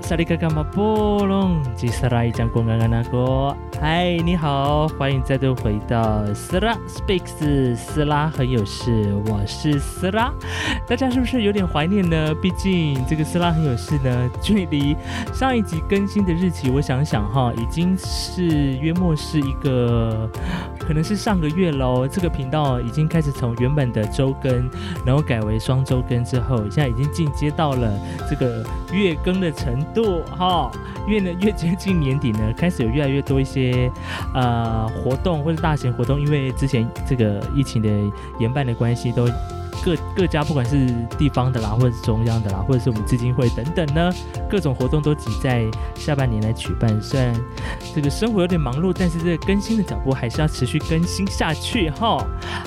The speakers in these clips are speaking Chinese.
萨利卡卡马波隆，吉斯拉伊讲公安安那个。嗨，你好，欢迎再度回到斯拉 speaks，斯拉很有事，我是斯拉。大家是不是有点怀念呢？毕竟这个斯拉很有事呢，距离上一集更新的日期，我想想哈，已经是约莫是一个，可能是上个月喽。这个频道已经开始从原本的周更，然后改为双周更之后，现在已经进阶到了这个月更的程度哈。越呢越接近年底呢，开始有越来越多一些呃活动或者大型活动，因为之前这个疫情的延办的关系都。各各家不管是地方的啦，或者是中央的啦，或者是我们基金会等等呢，各种活动都挤在下半年来举办。虽然这个生活有点忙碌，但是这个更新的脚步还是要持续更新下去哈。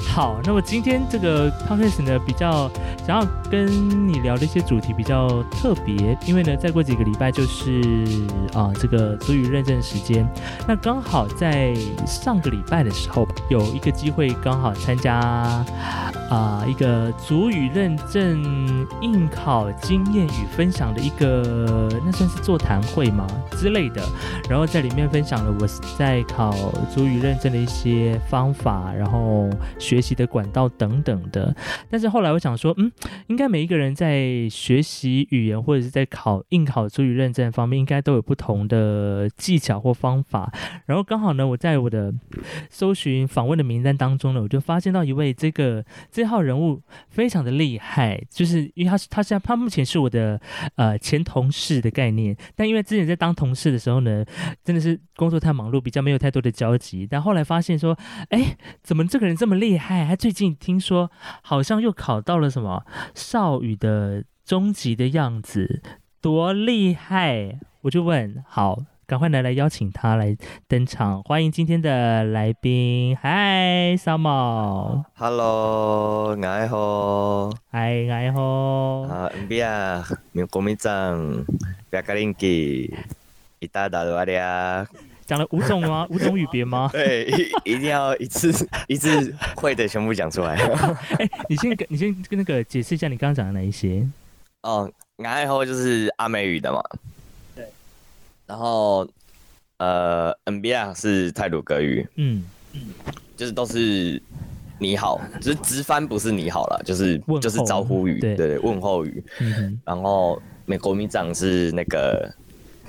好，那么今天这个 podcast 呢，比较想要跟你聊的一些主题比较特别，因为呢，再过几个礼拜就是啊这个足语认证时间。那刚好在上个礼拜的时候，有一个机会刚好参加啊一个。呃主语认证应考经验与分享的一个，那算是座谈会吗之类的？然后在里面分享了我在考主语认证的一些方法，然后学习的管道等等的。但是后来我想说，嗯，应该每一个人在学习语言或者是在考应考主语认证方面，应该都有不同的技巧或方法。然后刚好呢，我在我的搜寻访问的名单当中呢，我就发现到一位这个这号人物。非常的厉害，就是因为他是他现在他目前是我的呃前同事的概念，但因为之前在当同事的时候呢，真的是工作太忙碌，比较没有太多的交集。但后来发现说，哎，怎么这个人这么厉害？他最近听说好像又考到了什么少羽的中级的样子，多厉害！我就问好。赶快来来邀请他来登场，欢迎今天的来宾。嗨，沙猫。Hello，爱好。嗨，爱好。啊，唔别啊，没有国民党，别个林基，一大大的阿呀。讲了五种吗？五种语别吗？对，一一定要一次一次会的全部讲出来。哎，你先跟你先跟那个解释一下你刚刚讲的哪一些？哦，爱好就是阿美语的嘛。然后，呃，NBA 是泰鲁格语，嗯嗯，就是都是你好，只是直翻不是你好了，就是就是招呼语，对对，问候语。然后美国民长是那个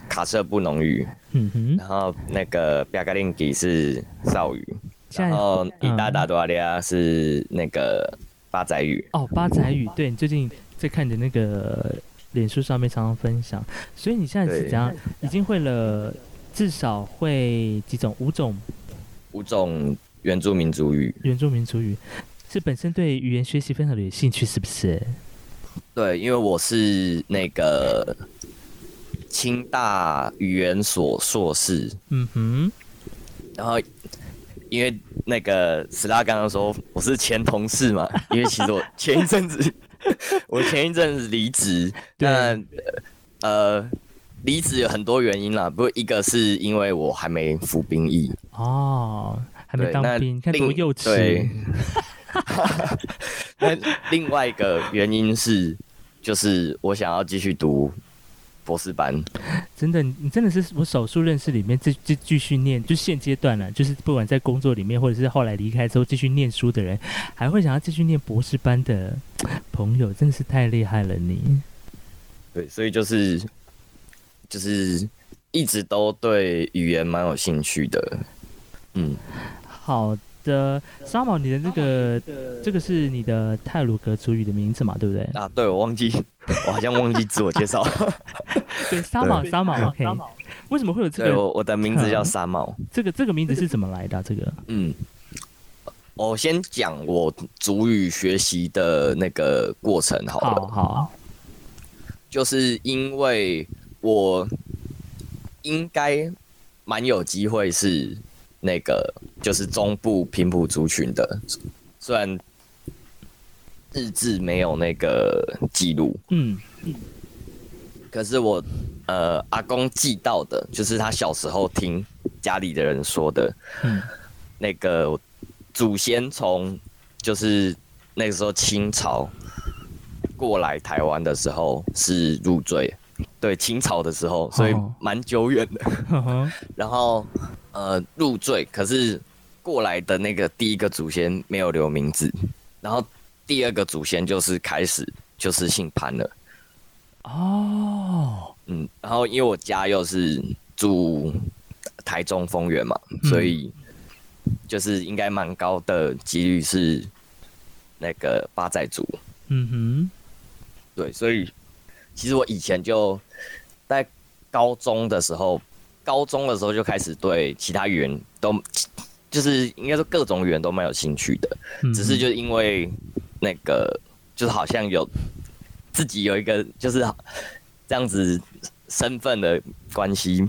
卡舍布农语，嗯哼，然后那个比亚格林吉是少语，然后伊达达多阿利亚是那个八仔语。哦，八仔语，对你最近在看的那个。脸书上面常常分享，所以你现在是怎样？已经会了至少会几种？五种？五种原住民族语。原住民族语是本身对语言学习非常的有兴趣，是不是？对，因为我是那个清大语言所硕士。嗯哼。然后，因为那个史拉刚刚说我是前同事嘛，因为其实我前一阵子。我前一阵子离职，那呃，离职有很多原因啦，不过一个是因为我还没服兵役哦，还没当兵，看多幼稚。那另外一个原因是，就是我想要继续读。博士班，真的，你真的是我少数认识里面继继继续念，就现阶段了，就是不管在工作里面，或者是后来离开之后继续念书的人，还会想要继续念博士班的朋友，真的是太厉害了，你。对，所以就是就是一直都对语言蛮有兴趣的，嗯，好。的沙毛，你的这个这个是你的泰鲁格族语的名字嘛？对不对？啊，对，我忘记，我好像忘记自我介绍。对，沙毛，沙毛，OK。为什么会有这个？我我的名字叫沙毛。这个这个名字是怎么来的？这个，嗯，我先讲我主语学习的那个过程好了。好，就是因为我应该蛮有机会是。那个就是中部平埔族群的，虽然日志没有那个记录，嗯，可是我呃阿公记到的，就是他小时候听家里的人说的，嗯，那个祖先从就是那个时候清朝过来台湾的时候是入赘，对清朝的时候，所以蛮久远的。然后呃入赘，可是过来的那个第一个祖先没有留名字，然后第二个祖先就是开始就是姓潘了。哦，嗯，然后因为我家又是住台中丰原嘛，所以就是应该蛮高的几率是那个八寨族。嗯哼，对，所以其实我以前就在高中的时候，高中的时候就开始对其他语言都就是应该说各种语言都蛮有兴趣的，只是就因为那个就是好像有。自己有一个就是这样子身份的关系，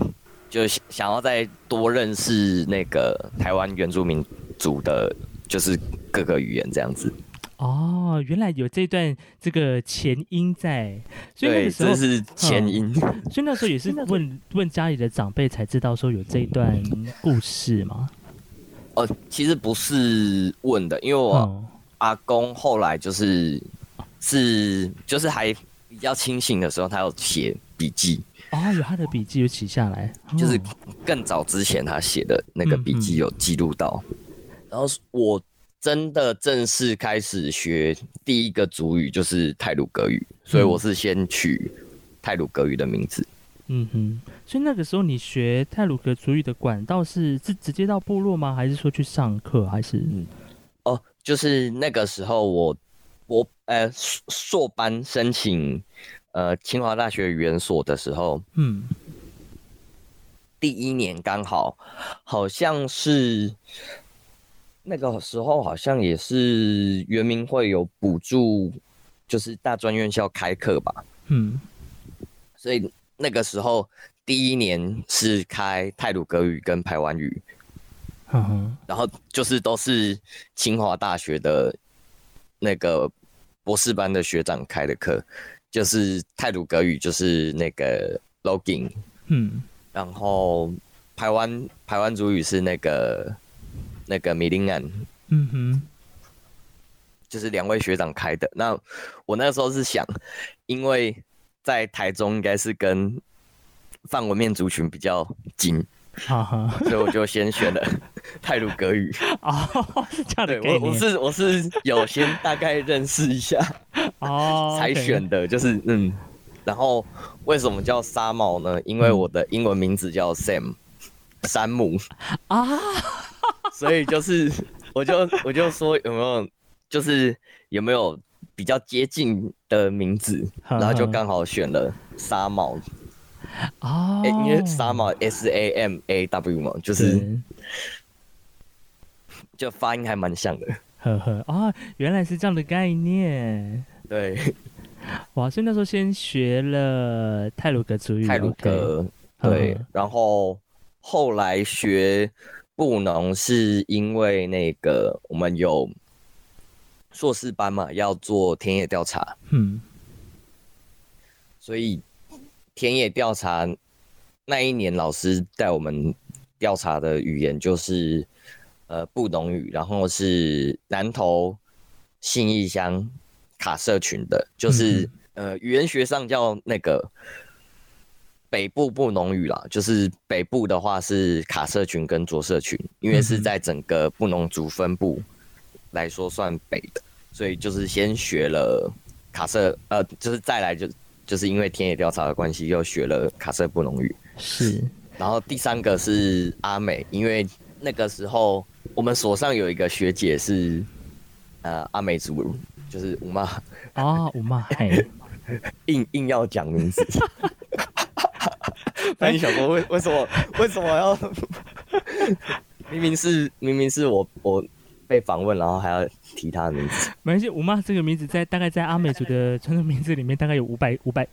就想要再多认识那个台湾原住民族的，就是各个语言这样子。哦，原来有这段这个前因在，所以那个时候是前因，所以那时候也是问问家里的长辈才知道说有这一段故事吗？哦，其实不是问的，因为我阿公后来就是。是，就是还比较清醒的时候，他有写笔记哦，有他的笔记有写下来，就是更早之前他写的那个笔记有记录到。然后我真的正式开始学第一个主语就是泰鲁格语，所以我是先取泰鲁格语的名字。嗯哼，所以那个时候你学泰鲁格主语的管道是是直接到部落吗？还是说去上课？还是嗯哦，就是那个时候我。我呃硕班申请呃清华大学语言所的时候，嗯，第一年刚好好像是那个时候，好像也是圆明会有补助，就是大专院校开课吧，嗯，所以那个时候第一年是开泰鲁格语跟排湾语，嗯然后就是都是清华大学的那个。博士班的学长开的课，就是泰鲁格语，就是那个 logging，嗯，然后台湾台湾族语是那个那个米林安，嗯哼，就是两位学长开的。那我那时候是想，因为在台中应该是跟范文面族群比较近。所以我就先选了 泰鲁格语哦，这样的我我是我是有先大概认识一下哦，才选的，就是嗯，然后为什么叫沙帽呢？因为我的英文名字叫 Sam，山姆啊，所以就是 我就我就说有没有就是有没有比较接近的名字，然后就刚好选了沙帽。哦，因为沙帽 S A M A W 嘛，就是就发音还蛮像的。呵呵，啊，原来是这样的概念。对，哇，所以那时候先学了泰鲁格族语，泰鲁格，对，然后后来学布农是因为那个我们有硕士班嘛，要做田野调查，嗯，所以。田野调查那一年，老师带我们调查的语言就是呃布农语，然后是南投信义乡卡社群的，就是呃语言学上叫那个北部布农语啦，就是北部的话是卡社群跟卓社群，因为是在整个布农族分布来说算北的，所以就是先学了卡社，呃，就是再来就。就是因为田野调查的关系，又学了卡社布农语。是，然后第三个是阿美，因为那个时候我们所上有一个学姐是呃阿美族，就是五妈。啊，五妈，嘿，硬硬要讲名字。那你想说为为什么为什么要？明明是明明是我我。被访问，然后还要提他的名字。没关系，吴妈这个名字在大概在阿美族的 传统名字里面，大概有五百五百，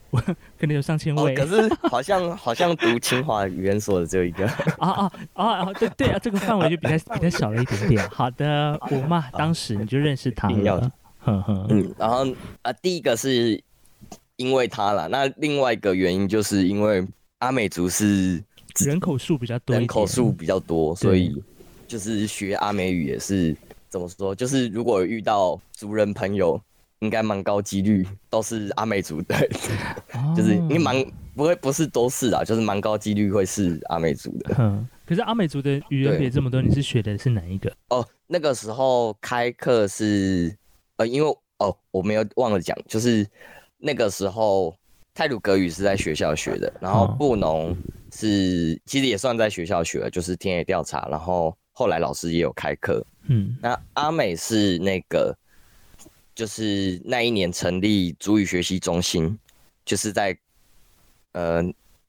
可能有上千位。可是好像好像读清华语言所的只有一个。啊啊啊！对对啊，这个范围就比较比较小了一点点。好的，吴妈当时你就认识他了。嗯，然后啊，第一个是因为他啦，那另外一个原因就是因为阿美族是人口数比较多，人口数比较多，所以就是学阿美语也是。怎么说？就是如果遇到族人朋友，应该蛮高几率都是阿美族的，就是因为蛮不会不是都是啊，就是蛮高几率会是阿美族的。嗯，可是阿美族的语言别这么多，你是学的是哪一个？哦，那个时候开课是呃，因为哦，我没有忘了讲，就是那个时候泰鲁格语是在学校学的，然后布农是其实也算在学校学，就是田野调查，然后后来老师也有开课。嗯，那阿美是那个。就是那一年成立主语学习中心，就是在呃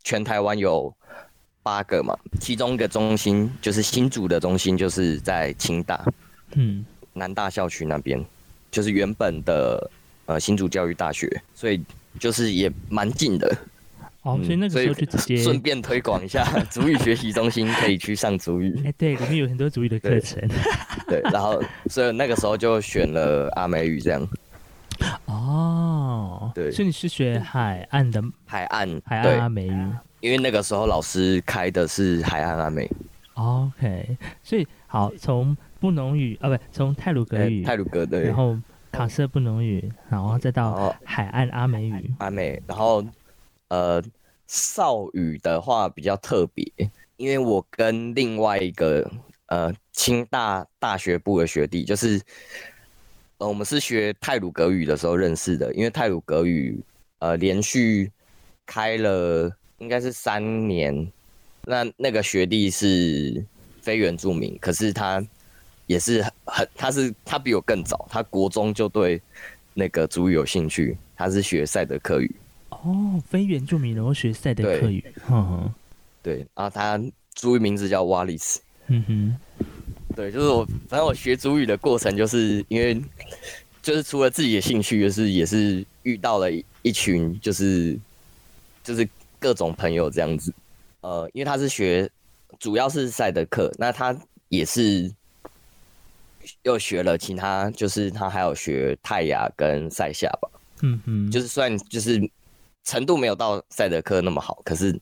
全台湾有八个嘛，其中一个中心就是新竹的中心，就是在清大，嗯，南大校区那边，就是原本的呃新竹教育大学，所以就是也蛮近的。哦，所以那个时候就直接 顺便推广一下 主语学习中心，可以去上主语。哎，对，里面有很多主语的课程。对，然后所以那个时候就选了阿美语这样。哦，对，所以你是学海岸的海岸海岸阿美语，因为那个时候老师开的是海岸阿美。OK，所以好，从布农语啊，不，从泰鲁格语，泰鲁格对，然后卡瑟布农语，然后再到海岸阿美语，阿美，然后呃。少语的话比较特别，因为我跟另外一个呃清大大学部的学弟，就是呃我们是学泰鲁格语的时候认识的，因为泰鲁格语呃连续开了应该是三年，那那个学弟是非原住民，可是他也是很他是他比我更早，他国中就对那个主语有兴趣，他是学赛德克语。哦，非原住民然后学赛德克语，对，啊他主语名字叫瓦里斯，嗯哼，对，就是我，反正我学主语的过程，就是因为就是除了自己的兴趣，就是也是遇到了一群，就是就是各种朋友这样子，呃，因为他是学主要是赛德克，那他也是又学了其他，就是他还有学泰雅跟塞夏吧，嗯嗯，就是算就是。程度没有到赛德克那么好，可是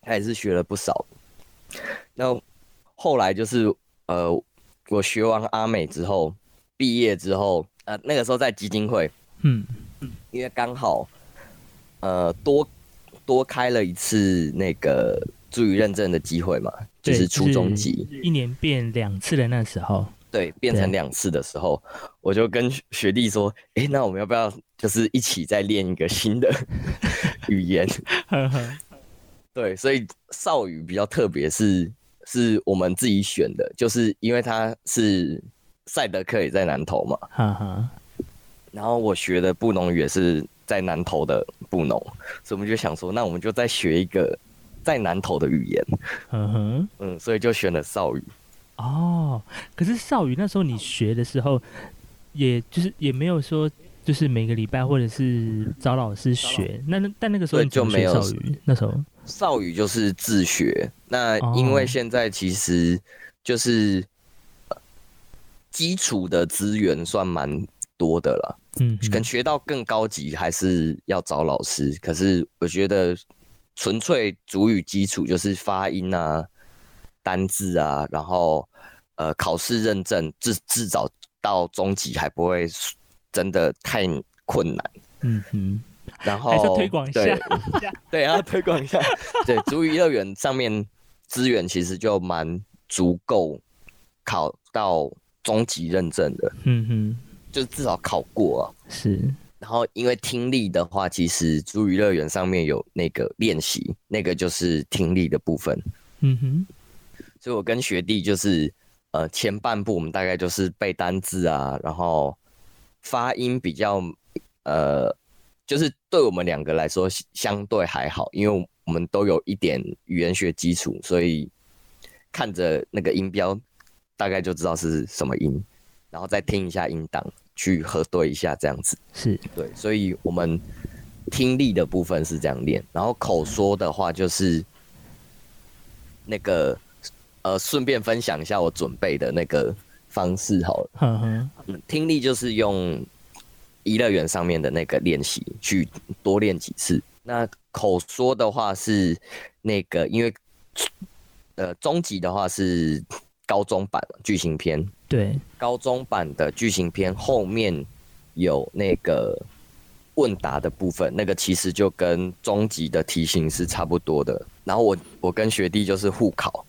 他也是学了不少。那后来就是呃，我学完阿美之后，毕业之后，呃，那个时候在基金会，嗯嗯，因为刚好呃多多开了一次那个助语认证的机会嘛，就是初中级，一年变两次的那时候。对，变成两次的时候，我就跟学弟说：“哎，那我们要不要就是一起再练一个新的 语言？”对，所以少语比较特别，是是我们自己选的，就是因为他是赛德克也在南投嘛，然后我学的布农语也是在南投的布农，所以我们就想说，那我们就再学一个在南投的语言。嗯哼，嗯，所以就选了少语。哦，可是少语那时候你学的时候，也就是也没有说，就是每个礼拜或者是找老师学。那那但那个时候就没有少语，那时候少语就是自学。那因为现在其实就是基础的资源算蛮多的了，嗯，可能学到更高级还是要找老师。可是我觉得纯粹主语基础就是发音啊。单字啊，然后呃，考试认证至至少到中级还不会真的太困难。嗯哼，然 后推广一下，对，要推广一下。对，足娱乐园上面资源其实就蛮足够考到中级认证的。嗯哼，就至少考过啊。是，然后因为听力的话，其实足娱乐园上面有那个练习，那个就是听力的部分。嗯哼。所以我跟学弟就是，呃，前半部我们大概就是背单字啊，然后发音比较，呃，就是对我们两个来说相对还好，因为我们都有一点语言学基础，所以看着那个音标大概就知道是什么音，然后再听一下音档去核对一下，这样子是对。所以我们听力的部分是这样练，然后口说的话就是那个。呃，顺便分享一下我准备的那个方式好了。嗯听力就是用一乐园上面的那个练习去多练几次。那口说的话是那个，因为呃中级的话是高中版剧情片。对，高中版的剧情片后面有那个问答的部分，那个其实就跟中级的题型是差不多的。然后我我跟学弟就是互考，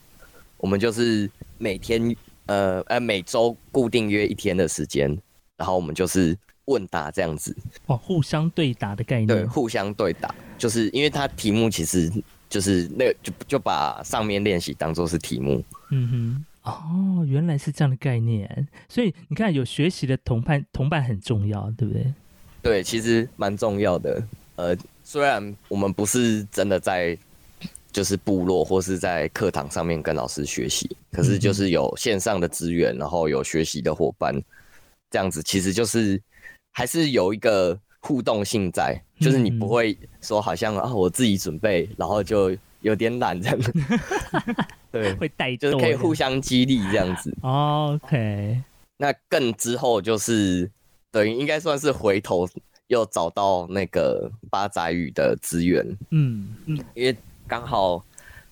我们就是每天呃呃每周固定约一天的时间，然后我们就是问答这样子。哦，互相对答的概念。对，互相对答，就是因为它题目其实就是那个就就把上面练习当做是题目。嗯哼。哦，原来是这样的概念，所以你看，有学习的同伴同伴很重要，对不对？对，其实蛮重要的。呃，虽然我们不是真的在就是部落或是在课堂上面跟老师学习，可是就是有线上的资源，然后有学习的伙伴，这样子其实就是还是有一个互动性在，就是你不会说好像啊我自己准备，然后就有点懒这样。对，会带就是可以互相激励这样子。OK，那更之后就是等于应该算是回头又找到那个八仔语的资源。嗯嗯，因为刚好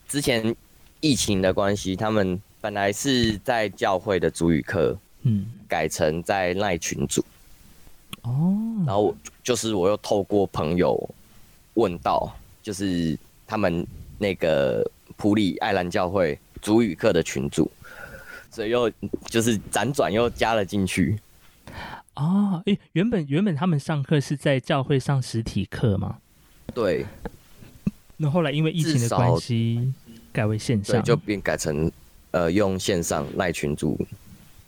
之前疫情的关系，他们本来是在教会的主语课，嗯，改成在赖群组。哦，然后就是我又透过朋友问到，就是他们那个。普里爱兰教会主语课的群组，所以又就是辗转又加了进去。哦，诶，原本原本他们上课是在教会上实体课吗？对。那后来因为疫情的关系，改为线上，就变改成呃用线上赖群组。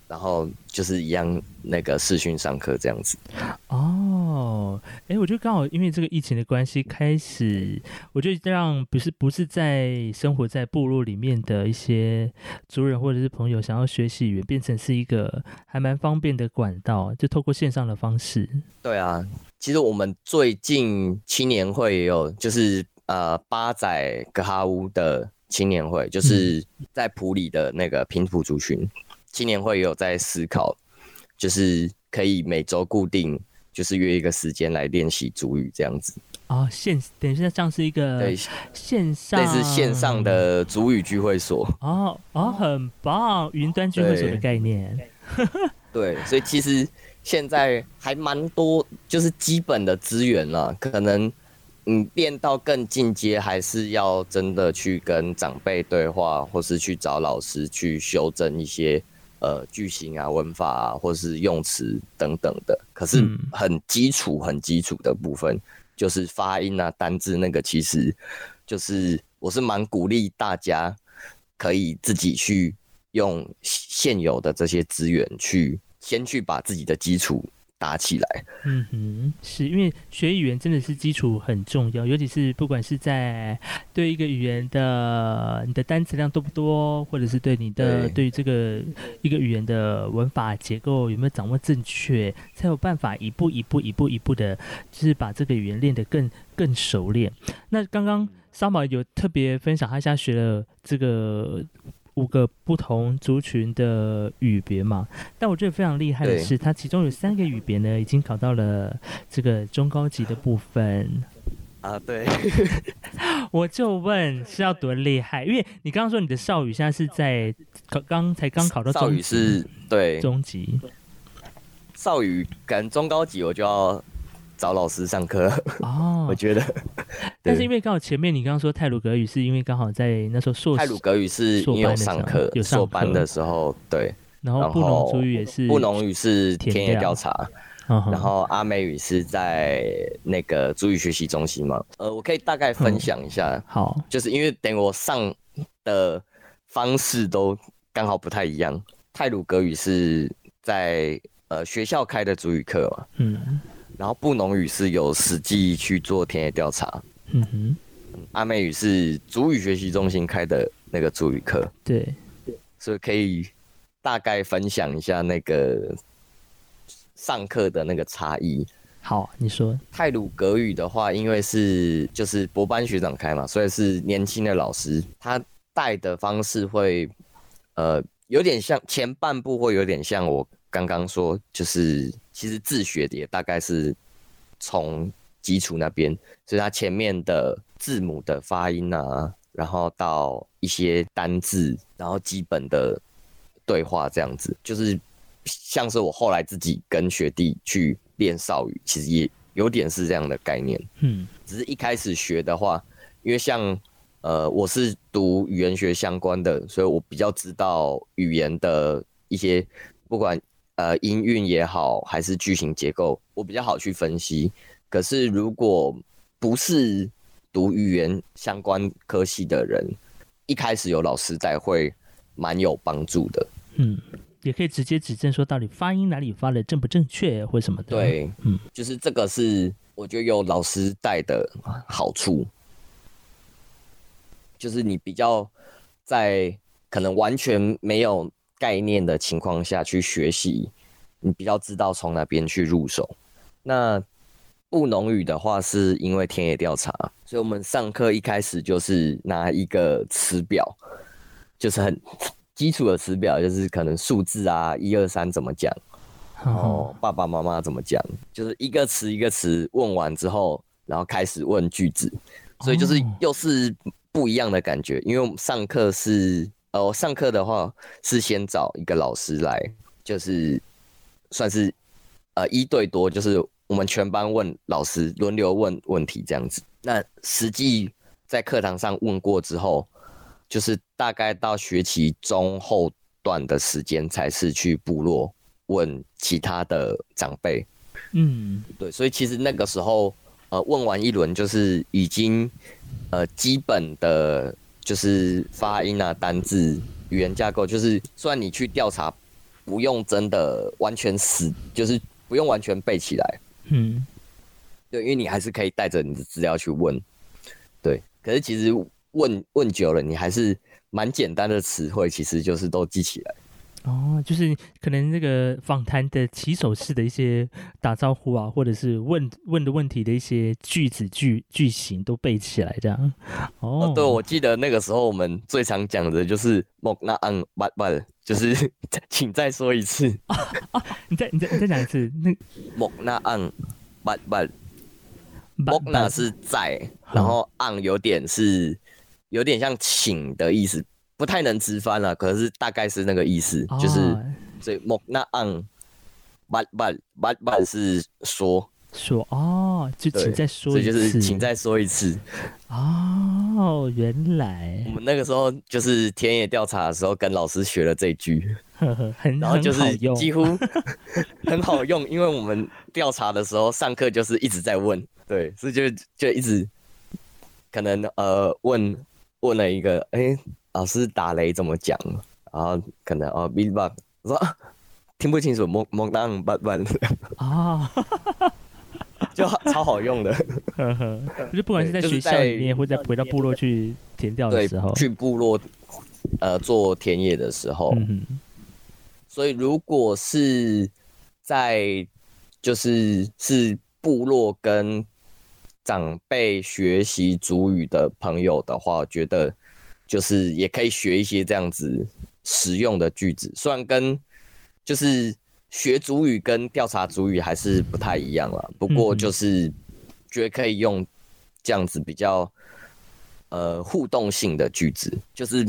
然后就是一样那个视讯上课这样子。哦，哎，我觉得刚好因为这个疫情的关系，开始我觉得让不是不是在生活在部落里面的一些族人或者是朋友想要学习语言，变成是一个还蛮方便的管道，就透过线上的方式。对啊，其实我们最近青年会也有，就是呃八仔格哈乌的青年会，就是在普里的那个平埔族群。青年会有在思考，就是可以每周固定，就是约一个时间来练习主语这样子。哦，线等于是像是一个对线上类似线上的主语聚会所。哦哦，很棒，云端聚会所的概念。对，所以其实现在还蛮多，就是基本的资源了。可能嗯变到更进阶，还是要真的去跟长辈对话，或是去找老师去修正一些。呃，句型啊，文法啊，或是用词等等的，可是很基础、很基础的部分，就是发音啊、单字那个，其实就是我是蛮鼓励大家可以自己去用现有的这些资源去先去把自己的基础。打起来，嗯哼，是因为学语言真的是基础很重要，尤其是不管是在对一个语言的你的单词量多不多，或者是对你的对于这个一个语言的文法结构有没有掌握正确，才有办法一步一步一步一步的，就是把这个语言练得更更熟练。那刚刚三宝有特别分享，他现在学了这个。五个不同族群的语别嘛，但我觉得非常厉害的是，它其中有三个语别呢，已经考到了这个中高级的部分。啊，对，我就问是要多厉害？因为你刚刚说你的少语现在是在考，刚才刚考到少语是对中级，少语跟中高级我就要。找老师上课哦，我觉得，但是因为刚好前面你刚刚说泰鲁格语，是因为刚好在那时候硕泰鲁格语是有上课，有硕班的时候，对。然后布农族语也是，布农语是田野调查，然后阿美语是在那个族语学习中心嘛。呃，我可以大概分享一下，好，就是因为等我上的方式都刚好不太一样。泰鲁格语是在呃学校开的族语课嘛，嗯。然后布农语是有实际去做田野调查，嗯哼，阿美语是主语学习中心开的那个主语课，对，所以可以大概分享一下那个上课的那个差异。好，你说泰鲁格语的话，因为是就是博班学长开嘛，所以是年轻的老师，他带的方式会呃有点像前半部会有点像我。刚刚说就是，其实自学的也大概是从基础那边，所以它前面的字母的发音啊，然后到一些单字，然后基本的对话这样子，就是像是我后来自己跟学弟去练少语，其实也有点是这样的概念。嗯，只是一开始学的话，因为像呃我是读语言学相关的，所以我比较知道语言的一些不管呃音韵也好，还是句型结构，我比较好去分析。可是如果不是读语言相关科系的人，一开始有老师带会蛮有帮助的。嗯。也可以直接指正说到底发音哪里发的正不正确或什么的。对，嗯，就是这个是我觉得有老师带的好处，就是你比较在可能完全没有概念的情况下去学习，你比较知道从哪边去入手。那布农语的话，是因为田野调查，所以我们上课一开始就是拿一个词表，就是很。基础的词表就是可能数字啊，一二三怎么讲，然后爸爸妈妈怎么讲，就是一个词一个词问完之后，然后开始问句子，所以就是又是不一样的感觉。因为我们上课是，呃，上课的话是先找一个老师来，就是算是呃一对多，就是我们全班问老师轮流问问题这样子。那实际在课堂上问过之后。就是大概到学期中后段的时间，才是去部落问其他的长辈。嗯，对，所以其实那个时候，呃，问完一轮，就是已经呃基本的，就是发音啊、单字、语言架构，就是虽然你去调查，不用真的完全死，就是不用完全背起来。嗯，对，因为你还是可以带着你的资料去问。对，可是其实。问问久了，你还是蛮简单的词汇，其实就是都记起来。哦，就是可能这个访谈的起手式的一些打招呼啊，或者是问问的问题的一些句子句句型都背起来，这样。哦，对，我记得那个时候我们最常讲的就是“莫那安巴巴”，就是 请再说一次。啊，你再你再你再讲一次。那“莫那安巴巴”，“莫那”是在，然后“昂”有点是。有点像请的意思，不太能直翻了，可是大概是那个意思，就是所以莫那昂，巴巴巴巴是说。说哦，就请再说一次，就是请再说一次。哦，原来。我们那个时候就是田野调查的时候跟老师学了这句，然后就是几乎 很好用，因为我们调查的时候上课就是一直在问，对，所以就就一直可能呃问。问了一个，哎，老师打雷怎么讲？然后可能哦，b 吧，我 说听不清楚，蒙蒙当巴巴啊，就超好用的。就不管是在学校里面，或者回到部落去填掉的时候，去部落呃做田野的时候，嗯所以如果是在就是是部落跟。长辈学习主语的朋友的话，我觉得就是也可以学一些这样子实用的句子。虽然跟就是学主语跟调查主语还是不太一样了，不过就是觉得可以用这样子比较呃互动性的句子，就是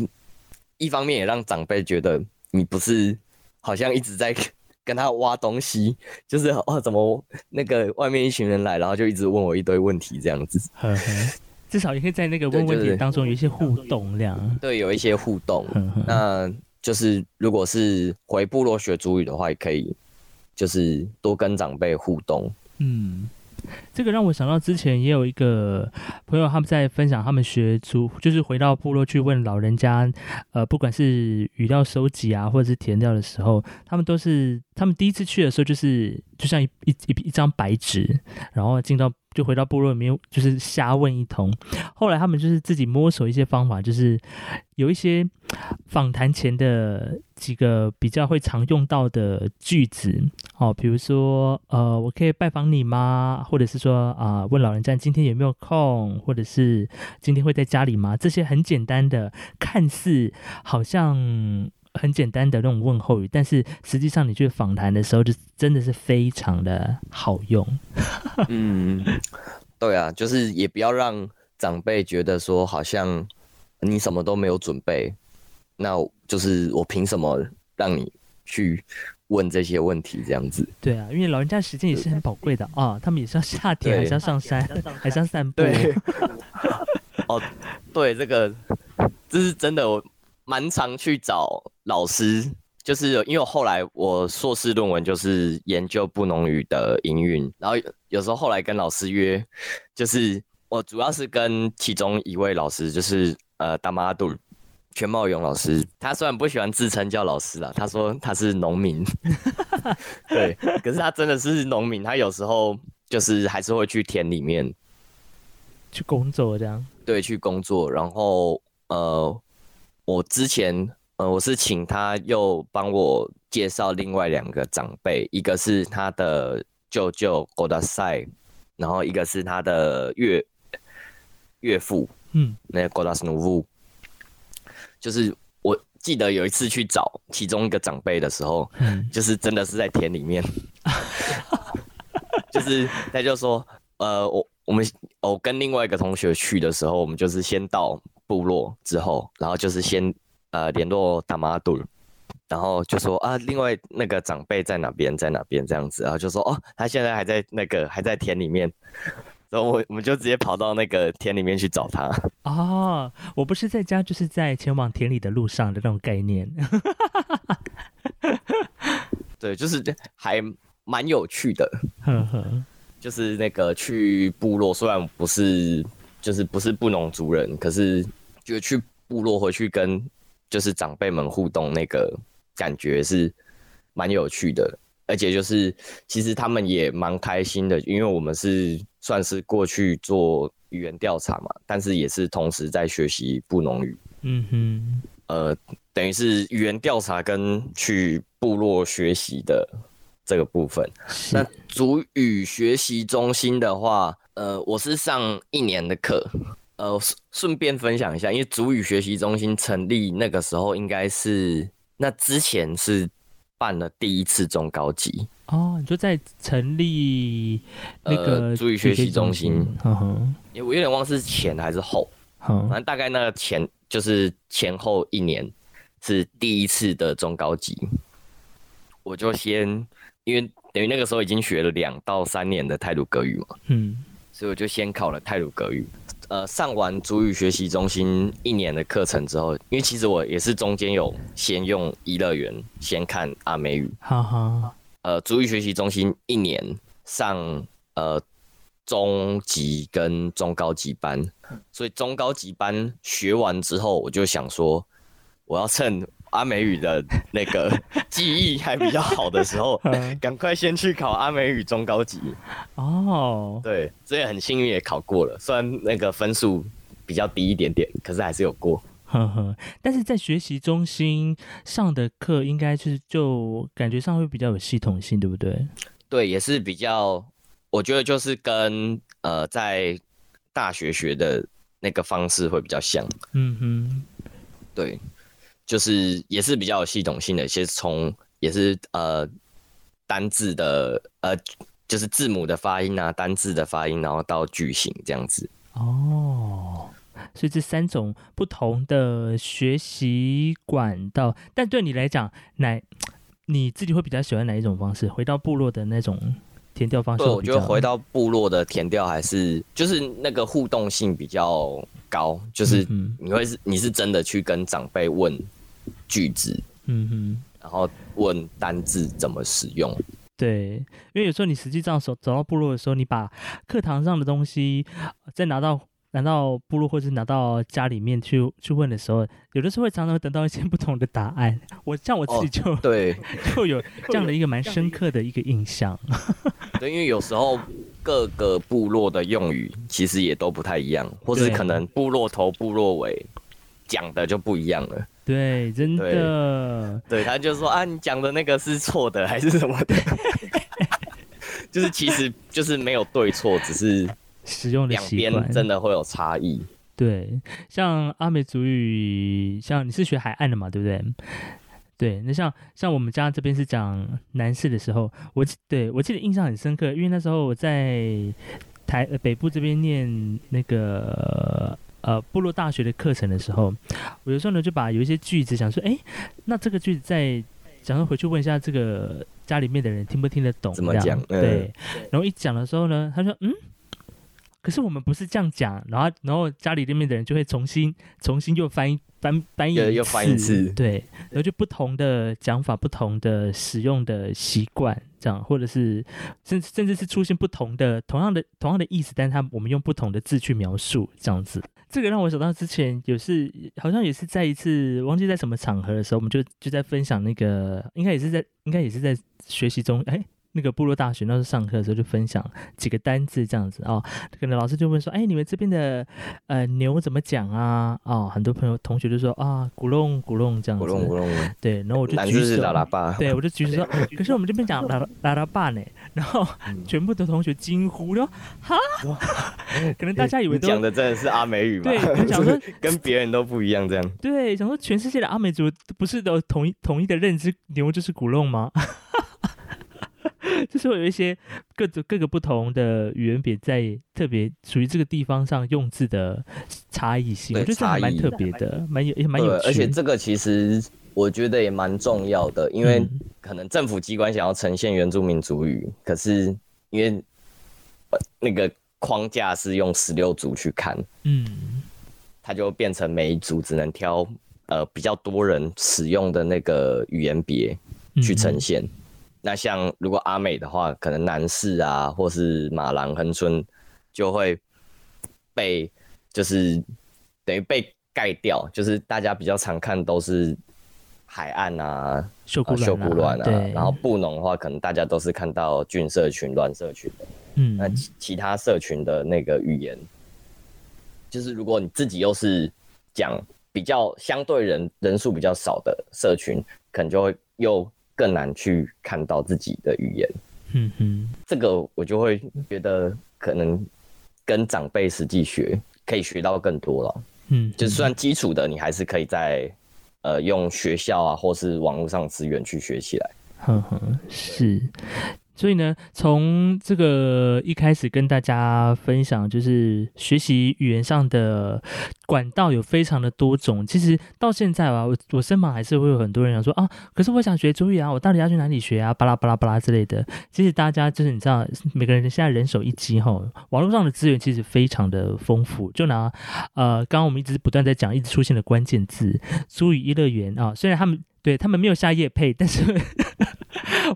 一方面也让长辈觉得你不是好像一直在。跟他挖东西，就是哦，怎么那个外面一群人来，然后就一直问我一堆问题这样子。至少也可以在那个问问题当中有一些互动这样。对，有一些互动。那就是如果是回部落学主语的话，也可以就是多跟长辈互动。嗯。这个让我想到之前也有一个朋友，他们在分享他们学族，就是回到部落去问老人家，呃，不管是语料收集啊，或者是填料的时候，他们都是他们第一次去的时候，就是就像一一一张白纸，然后进到。就回到部落里面，就是瞎问一通。后来他们就是自己摸索一些方法，就是有一些访谈前的几个比较会常用到的句子，哦，比如说，呃，我可以拜访你吗？或者是说，啊，问老人家今天有没有空，或者是今天会在家里吗？这些很简单的，看似好像。很简单的那种问候语，但是实际上你去访谈的时候，就真的是非常的好用。嗯，对啊，就是也不要让长辈觉得说好像你什么都没有准备，那就是我凭什么让你去问这些问题，这样子。对啊，因为老人家时间也是很宝贵的啊，他们也是要下田，还是要上山，还是要散步。对。哦，对，这个这是真的，我蛮常去找老师，就是因为后来我硕士论文就是研究布农语的营运，然后有时候后来跟老师约，就是我主要是跟其中一位老师，就是呃大妈杜。全茂勇老师，他虽然不喜欢自称叫老师啦，他说他是农民，对，可是他真的是农民，他有时候就是还是会去田里面去工作，这样，对，去工作。然后呃，我之前呃，我是请他又帮我介绍另外两个长辈，一个是他的舅舅郭大赛，然后一个是他的岳岳父，嗯，那个郭大斯努夫。就是我记得有一次去找其中一个长辈的时候，就是真的是在田里面，就是他就说，呃，我我们我跟另外一个同学去的时候，我们就是先到部落之后，然后就是先呃联络大妈杜，然后就说啊，另外那个长辈在哪边，在哪边这样子，然后就说哦，他现在还在那个还在田里面。然后我我们就直接跑到那个田里面去找他 哦，我不是在家，就是在前往田里的路上的那种概念。对，就是还蛮有趣的。呵呵就是那个去部落，虽然不是就是不是布农族人，可是就去部落回去跟就是长辈们互动，那个感觉是蛮有趣的。而且就是其实他们也蛮开心的，因为我们是。算是过去做语言调查嘛，但是也是同时在学习布农语。嗯哼，呃，等于是语言调查跟去部落学习的这个部分。那主语学习中心的话，呃，我是上一年的课。呃，顺便分享一下，因为主语学习中心成立那个时候，应该是那之前是办了第一次中高级。哦，你就在成立那个主语学习中心，我有点忘是前还是后，反正大概那个前就是前后一年是第一次的中高级，我就先因为等于那个时候已经学了两到三年的泰鲁格语嘛，嗯，所以我就先考了泰鲁格语。呃，上完主语学习中心一年的课程之后，因为其实我也是中间有先用一乐园先看阿美语，哈哈。呃，主语学习中心一年上呃中级跟中高级班，所以中高级班学完之后，我就想说，我要趁阿美语的那个 记忆还比较好的时候，赶快先去考阿美语中高级。哦，对，所以很幸运也考过了，虽然那个分数比较低一点点，可是还是有过。呵呵，但是在学习中心上的课，应该是就感觉上会比较有系统性，对不对？对，也是比较，我觉得就是跟呃在大学学的那个方式会比较像。嗯哼，对，就是也是比较有系统性的，先从也是呃单字的呃就是字母的发音啊，单字的发音，然后到句型这样子。哦。所以这三种不同的学习管道，但对你来讲，哪你自己会比较喜欢哪一种方式？回到部落的那种填调方式？我觉得回到部落的填调还是就是那个互动性比较高，就是你会是你是真的去跟长辈问句子，嗯哼，然后问单字怎么使用。对，因为有时候你实际上走走到部落的时候，你把课堂上的东西再拿到。拿到部落或者拿到家里面去去问的时候，有的时候会常常会得到一些不同的答案。我像我自己就对，就有这样的一个蛮深刻的一个印象。对，因为有时候各个部落的用语其实也都不太一样，或是可能部落头、部落尾讲的就不一样了。对，真的。对，他就说啊，你讲的那个是错的，还是什么的？就是其实就是没有对错，只是。使用的两边真的会有差异。对，像阿美族语，像你是学海岸的嘛，对不对？对，那像像我们家这边是讲南市的时候，我对我记得印象很深刻，因为那时候我在台北部这边念那个呃部落大学的课程的时候，我有时候呢就把有一些句子想说，哎，那这个句子在。想要回去问一下这个家里面的人听不听得懂，怎么讲？对。然后一讲的时候呢，他说：“嗯，可是我们不是这样讲。”然后，然后家里里面的人就会重新、重新又翻译。翻翻译一次，对，然后就不同的讲法，不同的使用的习惯，这样，或者是甚甚至是出现不同的同样的同样的意思，但是他我们用不同的字去描述，这样子，这个让我想到之前有是好像也是在一次忘记在什么场合的时候，我们就就在分享那个，应该也是在应该也是在学习中，哎。那个部落大学那时候上课的时候就分享几个单字这样子哦，可能老师就问说，哎，你们这边的呃牛怎么讲啊？哦，很多朋友同学就说啊，咕隆咕隆这样子，咕隆咕隆。对，然后我就举手，喇叭。对，我就举手说，可是我们这边讲喇 喇喇叭呢，然后全部的同学惊呼说，哈，可能大家以为讲的真的是阿美语吗？对，想说 跟别人都不一样这样。对，想说全世界的阿美族不是都统一统一的认知牛就是古隆吗？就是会有一些各种各个不同的语言别在特别属于这个地方上用字的差异性，我觉得还蛮特别的，蛮有也蛮有趣。而且这个其实我觉得也蛮重要的，因为可能政府机关想要呈现原住民族语，可是因为那个框架是用十六族去看，嗯，它就变成每一族只能挑呃比较多人使用的那个语言别去呈现。那像如果阿美的话，可能南市啊，或是马兰横村，就会被就是等于被盖掉，就是大家比较常看都是海岸啊、秀姑峦啊，然后布农的话，可能大家都是看到郡社群、乱社群的。嗯，那其其他社群的那个语言，就是如果你自己又是讲比较相对人人数比较少的社群，可能就会又。更难去看到自己的语言，嗯哼，这个我就会觉得可能跟长辈实际学可以学到更多了，嗯，就算基础的，你还是可以在呃用学校啊或是网络上资源去学起来，哼哼，是。所以呢，从这个一开始跟大家分享，就是学习语言上的管道有非常的多种。其实到现在吧，我我身旁还是会有很多人想说啊，可是我想学主语啊，我到底要去哪里学啊？巴拉巴拉巴拉之类的。其实大家就是你知道，每个人现在人手一机哈，网络上的资源其实非常的丰富。就拿呃，刚刚我们一直不断在讲，一直出现的关键字“主语一乐园”啊，虽然他们。对他们没有下夜配，但是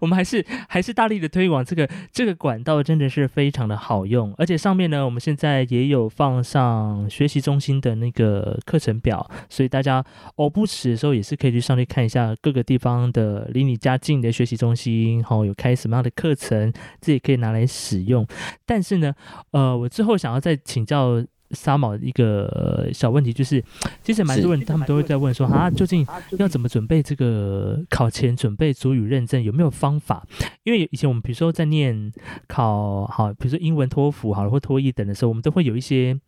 我们还是还是大力的推广这个这个管道，真的是非常的好用。而且上面呢，我们现在也有放上学习中心的那个课程表，所以大家偶不时的时候也是可以去上去看一下各个地方的离你家近的学习中心，好有开什么样的课程，自己可以拿来使用。但是呢，呃，我之后想要再请教。沙毛一个小问题就是，其实蛮多人他们都会在问说啊，究竟要怎么准备这个考前准备主语认证有没有方法？因为以前我们比如说在念考好，比如说英文托福好了或托译等的时候，我们都会有一些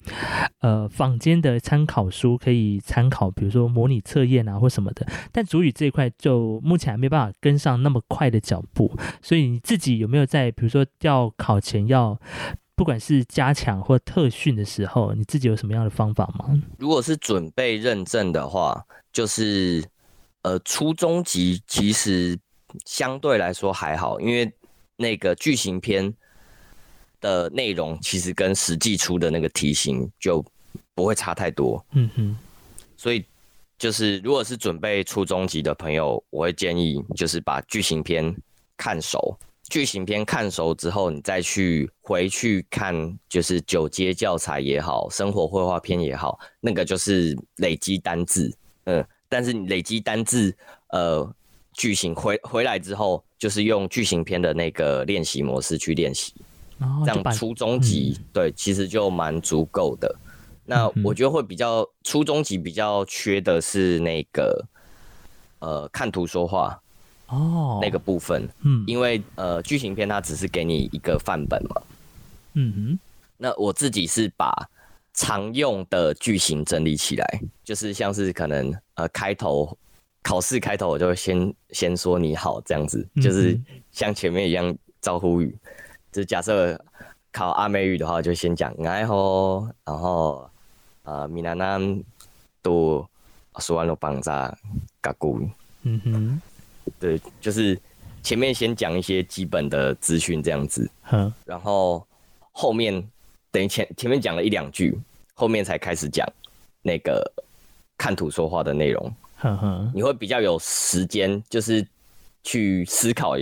呃坊间的参考书可以参考，比如说模拟测验啊或什么的。但主语这一块就目前还没办法跟上那么快的脚步，所以你自己有没有在比如说要考前要？不管是加强或特训的时候，你自己有什么样的方法吗？如果是准备认证的话，就是呃初中级其实相对来说还好，因为那个剧情片的内容其实跟实际出的那个题型就不会差太多。嗯哼，所以就是如果是准备初中级的朋友，我会建议就是把剧情片看熟。剧情片看熟之后，你再去回去看，就是九阶教材也好，生活绘画片也好，那个就是累积单字，嗯，但是你累积单字，呃，剧情回回来之后，就是用剧情片的那个练习模式去练习，这样初中级对，其实就蛮足够的。那我觉得会比较初中级比较缺的是那个，呃，看图说话。哦，那个部分，嗯，因为呃，剧情片它只是给你一个范本嘛，嗯哼，那我自己是把常用的剧情整理起来，就是像是可能呃开头考试开头我就先先说你好这样子，就是像前面一样招呼语，就是假设考阿美语的话，就先讲哎吼，然后呃米南南都说完了绑扎嘎古，嗯哼。对，就是前面先讲一些基本的资讯这样子，然后后面等于前前面讲了一两句，后面才开始讲那个看图说话的内容。你会比较有时间，就是去思考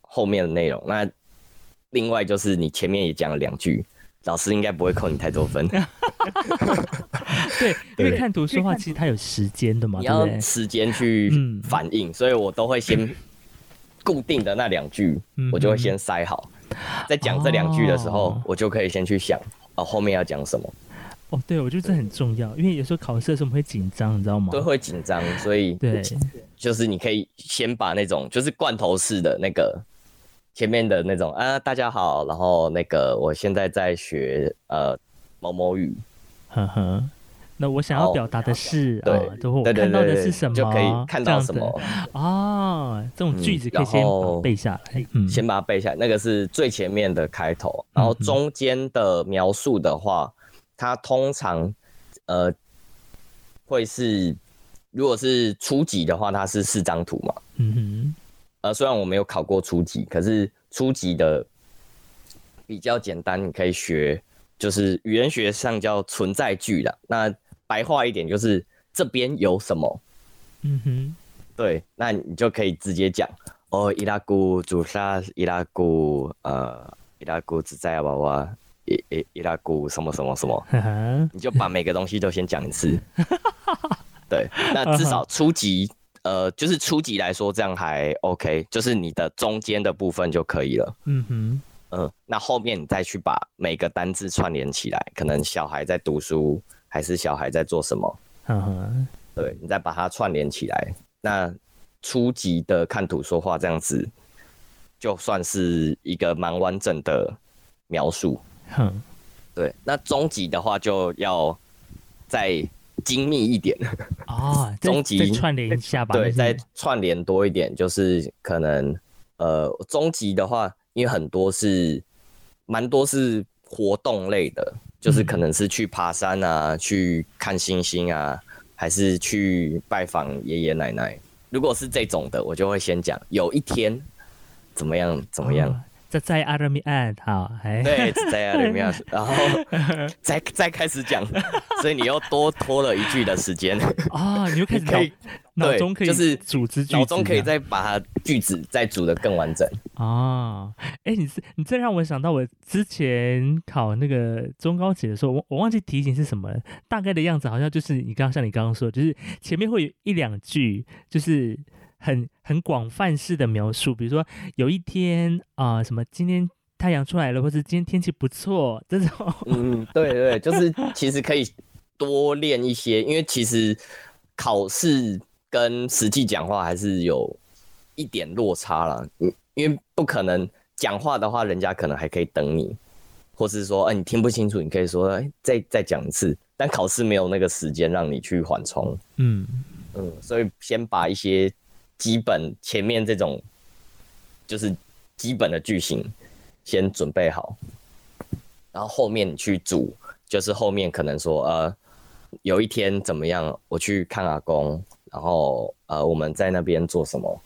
后面的内容。那另外就是你前面也讲了两句，老师应该不会扣你太多分。对，因为看图说话其实它有时间的嘛，你要时间去反应，所以我都会先固定的那两句，我就会先塞好，在讲这两句的时候，我就可以先去想哦，后面要讲什么。哦，对，我觉得这很重要，因为有时候考试的时候我们会紧张，你知道吗？对会紧张，所以对，就是你可以先把那种就是罐头式的那个前面的那种啊，大家好，然后那个我现在在学呃某某语，呵呵，那我想要表达的是，对，我看到的是什么，就可以看到什么啊，这种句子可以先背下来，嗯，先把它背下来，那个是最前面的开头，然后中间的描述的话。它通常，呃，会是，如果是初级的话，它是四张图嘛。嗯哼。呃，虽然我没有考过初级，可是初级的比较简单，你可以学，就是语言学上叫存在句的。那白话一点就是这边有什么？嗯哼。对，那你就可以直接讲哦，伊拉古主沙，伊拉古呃，伊拉古自在娃娃。伊伊伊拉古什么什么什么，你就把每个东西都先讲一次。对，那至少初级，呃，就是初级来说，这样还 OK，就是你的中间的部分就可以了。嗯哼，嗯，那后面你再去把每个单字串联起来，可能小孩在读书，还是小孩在做什么？嗯哼，对你再把它串联起来，那初级的看图说话这样子，就算是一个蛮完整的描述。哼，对，那中级的话就要再精密一点哦，中极串联一下吧。对，再串联多一点，就是可能呃，中极的话，因为很多是蛮多是活动类的，就是可能是去爬山啊，去看星星啊，还是去拜访爷爷奶奶。如果是这种的，我就会先讲有一天怎么样怎么样。在在阿拉米安，好，对，在阿拉米安，然后再再开始讲，所以你又多拖了一句的时间啊，你又开始可以脑中可以就是组织句子，脑中可以再把它句子再组的更完整啊。哎，你是你这让我想到我之前考那个中高级的时候，我我忘记题型是什么，大概的样子好像就是你刚刚像你刚刚说，就是前面会有一两句，就是。很很广泛式的描述，比如说有一天啊，什么今天太阳出来了，或是今天天气不错这种。嗯，对对，就是其实可以多练一些，因为其实考试跟实际讲话还是有一点落差了。嗯，因为不可能讲话的话，人家可能还可以等你，或是说，哎，你听不清楚，你可以说，哎，再再讲一次。但考试没有那个时间让你去缓冲。嗯嗯，所以先把一些。基本前面这种就是基本的句型先准备好，然后后面去组，就是后面可能说呃有一天怎么样，我去看阿公，然后呃我们在那边做什么，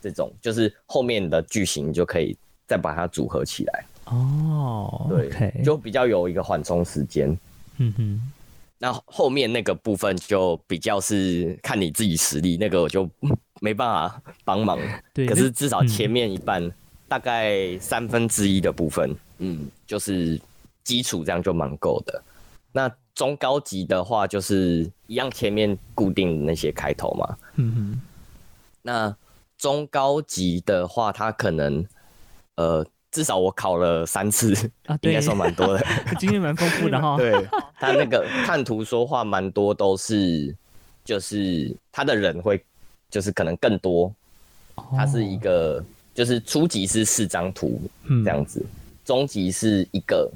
这种就是后面的句型就可以再把它组合起来。哦，对，就比较有一个缓冲时间。嗯哼。那后面那个部分就比较是看你自己实力，那个我就没办法帮忙。对，可是至少前面一半，大概三分之一的部分，嗯，就是基础这样就蛮够的。那中高级的话，就是一样前面固定那些开头嘛。嗯哼。那中高级的话，它可能呃。至少我考了三次啊，应该算蛮多的，经验蛮丰富的哈。对他那个看图说话蛮多，都是就是他的人会就是可能更多。它是一个就是初级是四张图这样子，中级是一个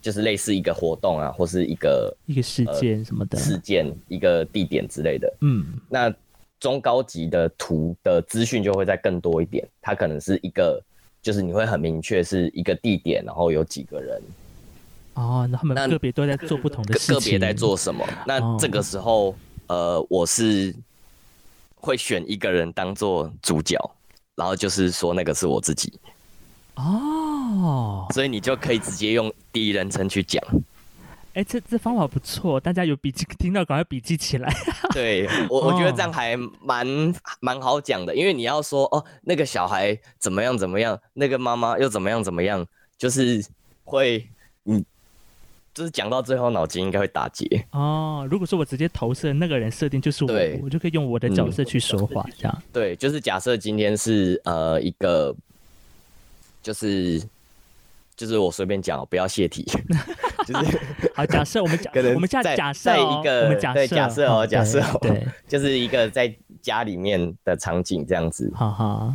就是类似一个活动啊，或是一个一个事件什么的事件一个地点之类的。嗯，那中高级的图的资讯就会再更多一点，它可能是一个。就是你会很明确是一个地点，然后有几个人哦，那他们个别都在做不同的事情，个别在做什么？那这个时候，呃，我是会选一个人当做主角，然后就是说那个是我自己。哦，所以你就可以直接用第一人称去讲。哎，这这方法不错，大家有笔记听到赶快笔记起来。对我，我觉得这样还蛮蛮好讲的，因为你要说哦，那个小孩怎么样怎么样，那个妈妈又怎么样怎么样，就是会，嗯，就是讲到最后脑筋应该会打结。哦，如果说我直接投射那个人设定就是我，我就可以用我的角色去说话，这样。对，就是假设今天是呃一个，就是就是我随便讲，不要泄题。就是 好，假设我们假我们在假设一个，我们假设哦，假设哦，对，就是一个在家里面的场景这样子，哈哈，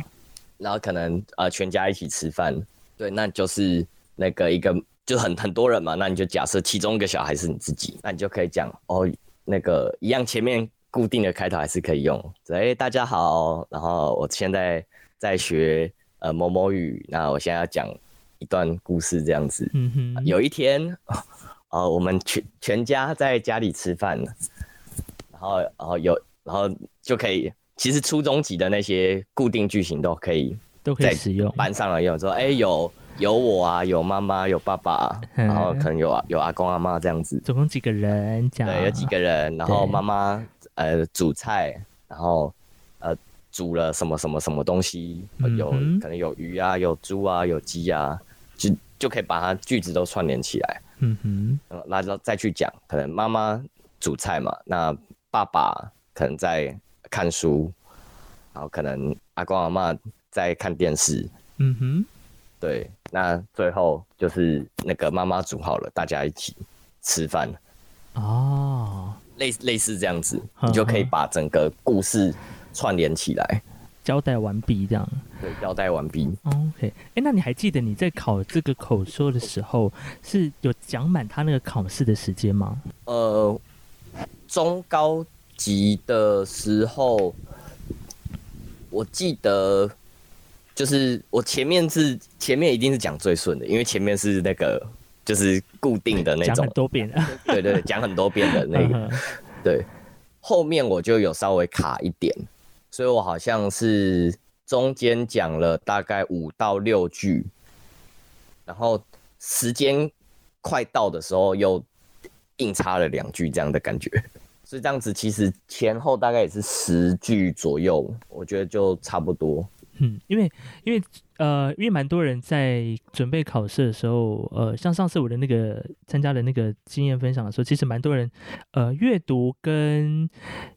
然后可能呃全家一起吃饭，对，那就是那个一个就很很多人嘛，那你就假设其中一个小孩是你自己，那你就可以讲哦，那个一样前面固定的开头还是可以用，哎大家好，然后我现在在学呃某某语，那我现在要讲。一段故事这样子，嗯哼，有一天，呃，我们全全家在家里吃饭，然后，然后有，然后就可以，其实初中级的那些固定句型都可以，都可以使用，搬上了用，说，哎，有有我啊，有妈妈，有爸爸，然后可能有有阿公阿妈这样子，总共几个人？对，有几个人，然后妈妈呃煮菜，然后呃。煮了什么什么什么东西？有可能有鱼啊，有猪啊，有鸡啊，就就可以把它句子都串联起来。嗯哼，那就再去讲，可能妈妈煮菜嘛，那爸爸可能在看书，然后可能阿公阿妈在看电视。嗯哼，对，那最后就是那个妈妈煮好了，大家一起吃饭。哦，类类似这样子，你就可以把整个故事。串联起来，交代完毕，这样对，交代完毕。OK，哎，那你还记得你在考这个口说的时候是有讲满他那个考试的时间吗？呃，中高级的时候，我记得就是我前面是前面一定是讲最顺的，因为前面是那个就是固定的那种，很多遍，对对，讲很多遍的那个，对，后面我就有稍微卡一点。所以我好像是中间讲了大概五到六句，然后时间快到的时候又硬插了两句这样的感觉，所以这样子其实前后大概也是十句左右，我觉得就差不多。嗯，因为因为。呃，因为蛮多人在准备考试的时候，呃，像上次我的那个参加的那个经验分享的时候，其实蛮多人，呃，阅读跟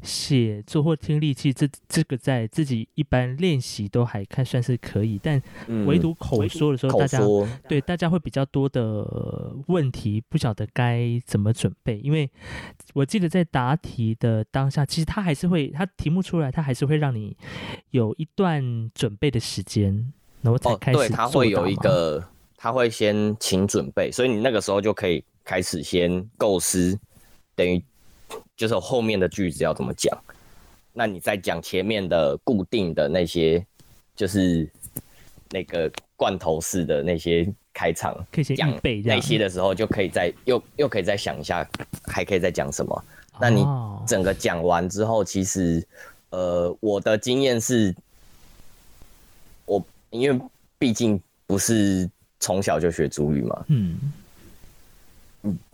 写作或听力，其实这这个在自己一般练习都还看算是可以，但唯独口说的时候，大家对大家会比较多的问题，不晓得该怎么准备。因为我记得在答题的当下，其实他还是会，他题目出来，他还是会让你有一段准备的时间。然后才开始对，他会有一个，他会先请准备，所以你那个时候就可以开始先构思，等于就是后面的句子要怎么讲。那你在讲前面的固定的那些，就是那个罐头式的那些开场，可以先讲那些的时候，就可以再又又可以再想一下，还可以再讲什么。那你整个讲完之后，其实呃，我的经验是。因为毕竟不是从小就学主语嘛，嗯，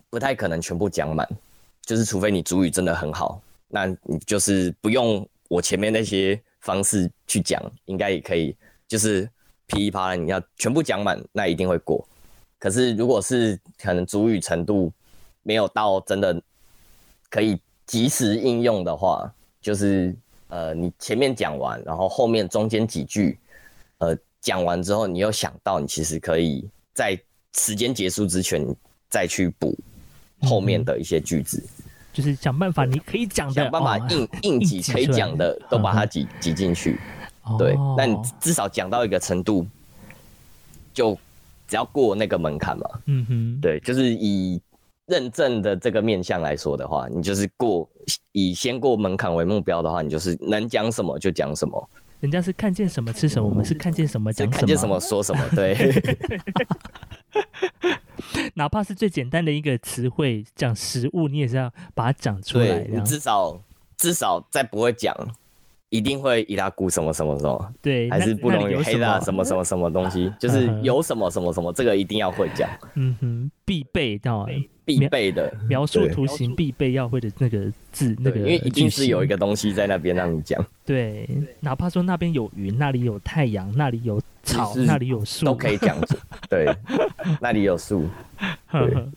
不太可能全部讲满，就是除非你主语真的很好，那你就是不用我前面那些方式去讲，应该也可以，就是噼里啪啦你要全部讲满，那一定会过。可是如果是可能主语程度没有到真的可以及时应用的话，就是呃你前面讲完，然后后面中间几句。呃，讲完之后，你又想到，你其实可以在时间结束之前再去补后面的一些句子，就是想办法，你可以讲的，想办法硬硬挤可以讲的，都把它挤挤进去。对，那你至少讲到一个程度，就只要过那个门槛嘛。嗯哼，对，就是以认证的这个面向来说的话，你就是过以先过门槛为目标的话，你就是能讲什么就讲什么。人家是看见什么吃什么，我们是看见什么讲什么，看见什么说什么。对，哪怕是最简单的一个词汇，讲食物，你也是要把它讲出来。你至少至少再不会讲，一定会伊拉古什么什么什么，对，还是不容易黑啦什么什么什么东西，就是有什么什么什么，这个一定要会讲。嗯哼，必备到必备的 描述图形必备要会的那个字，那个因为一定是有一个东西在那边让你讲。对，哪怕说那边有云，那里有太阳，那里有草，那里有树，都可以讲。对，那里有树，对，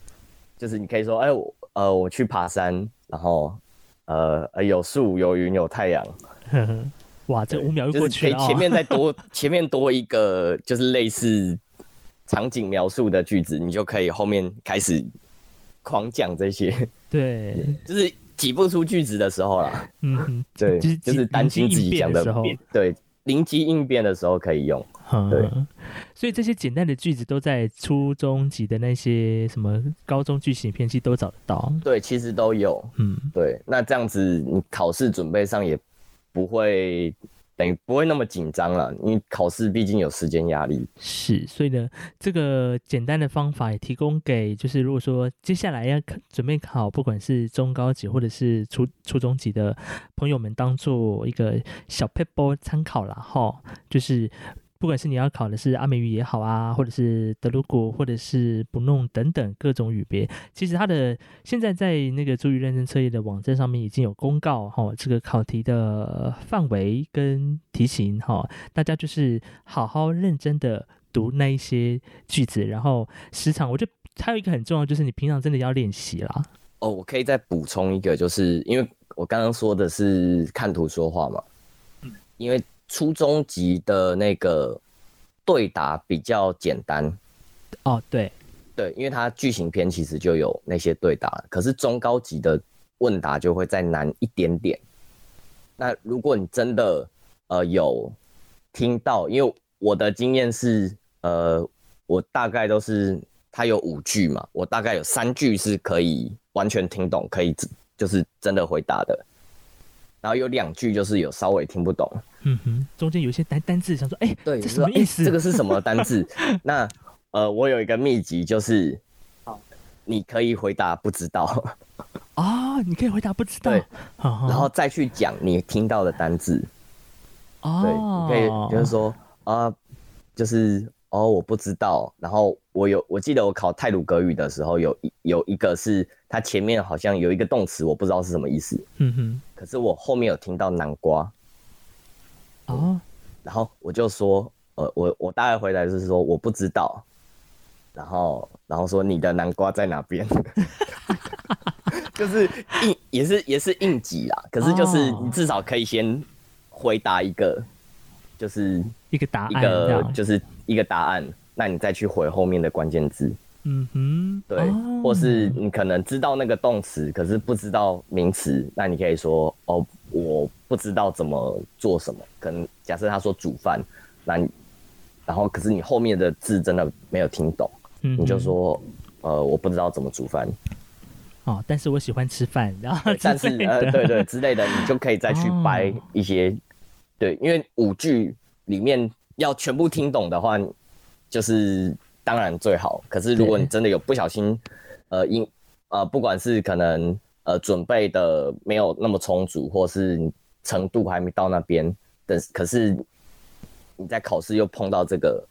就是你可以说，哎，我呃，我去爬山，然后呃，有树，有云，有太阳。哇，这五秒又过去了。可以前面再多，前面多一个就是类似场景描述的句子，你就可以后面开始狂讲这些。对，就是挤不出句子的时候啦。嗯，对，就是担心自己讲的时候，对，灵机应变的时候可以用。对，所以这些简单的句子都在初中级的那些什么高中句型片期都找得到。对，其实都有。嗯，对，那这样子你考试准备上也不会等于不会那么紧张了，因为考试毕竟有时间压力。是，所以呢，这个简单的方法也提供给就是如果说接下来要准备考，不管是中高级或者是初初中级的朋友们，当做一个小 paper 参考了哈，就是。不管是你要考的是阿美语也好啊，或者是德鲁古，或者是不弄等等各种语别，其实它的现在在那个注意认证测验的网站上面已经有公告哈，这个考题的范围跟题型哈，大家就是好好认真的读那一些句子，然后时常我觉得还有一个很重要，就是你平常真的要练习啦。哦，我可以再补充一个，就是因为我刚刚说的是看图说话嘛，嗯，因为。初中级的那个对答比较简单哦，对对，因为它剧情片其实就有那些对答，可是中高级的问答就会再难一点点。那如果你真的呃有听到，因为我的经验是呃，我大概都是它有五句嘛，我大概有三句是可以完全听懂，可以就是真的回答的。然后有两句就是有稍微听不懂，嗯哼，中间有一些单单字，想说，哎，对，这什么意思？这个是什么单字？那呃，我有一个秘籍，就是你可以回答不知道。啊，你可以回答不知道，对，然后再去讲你听到的单字，哦，对，你可以就是说啊，就是。哦，我不知道。然后我有，我记得我考泰鲁格语的时候，有一有一个是它前面好像有一个动词，我不知道是什么意思。嗯哼。可是我后面有听到南瓜。哦。然后我就说，呃，我我大概回答就是说我不知道。然后然后说你的南瓜在哪边？就是应也是也是应急啦。可是就是你至少可以先回答一个，就是一个答案，一个就是。一个答案，那你再去回后面的关键字。嗯哼，对，或是你可能知道那个动词，可是不知道名词，那你可以说哦，我不知道怎么做什么。可能假设他说煮饭，那你然后可是你后面的字真的没有听懂，你就说呃，我不知道怎么煮饭。哦，但是我喜欢吃饭，然后 但是呃，对对之类的，你就可以再去掰一些，对，因为五句里面。要全部听懂的话，就是当然最好。可是如果你真的有不小心，呃，因呃，不管是可能呃准备的没有那么充足，或是程度还没到那边的，可是你在考试又碰到这个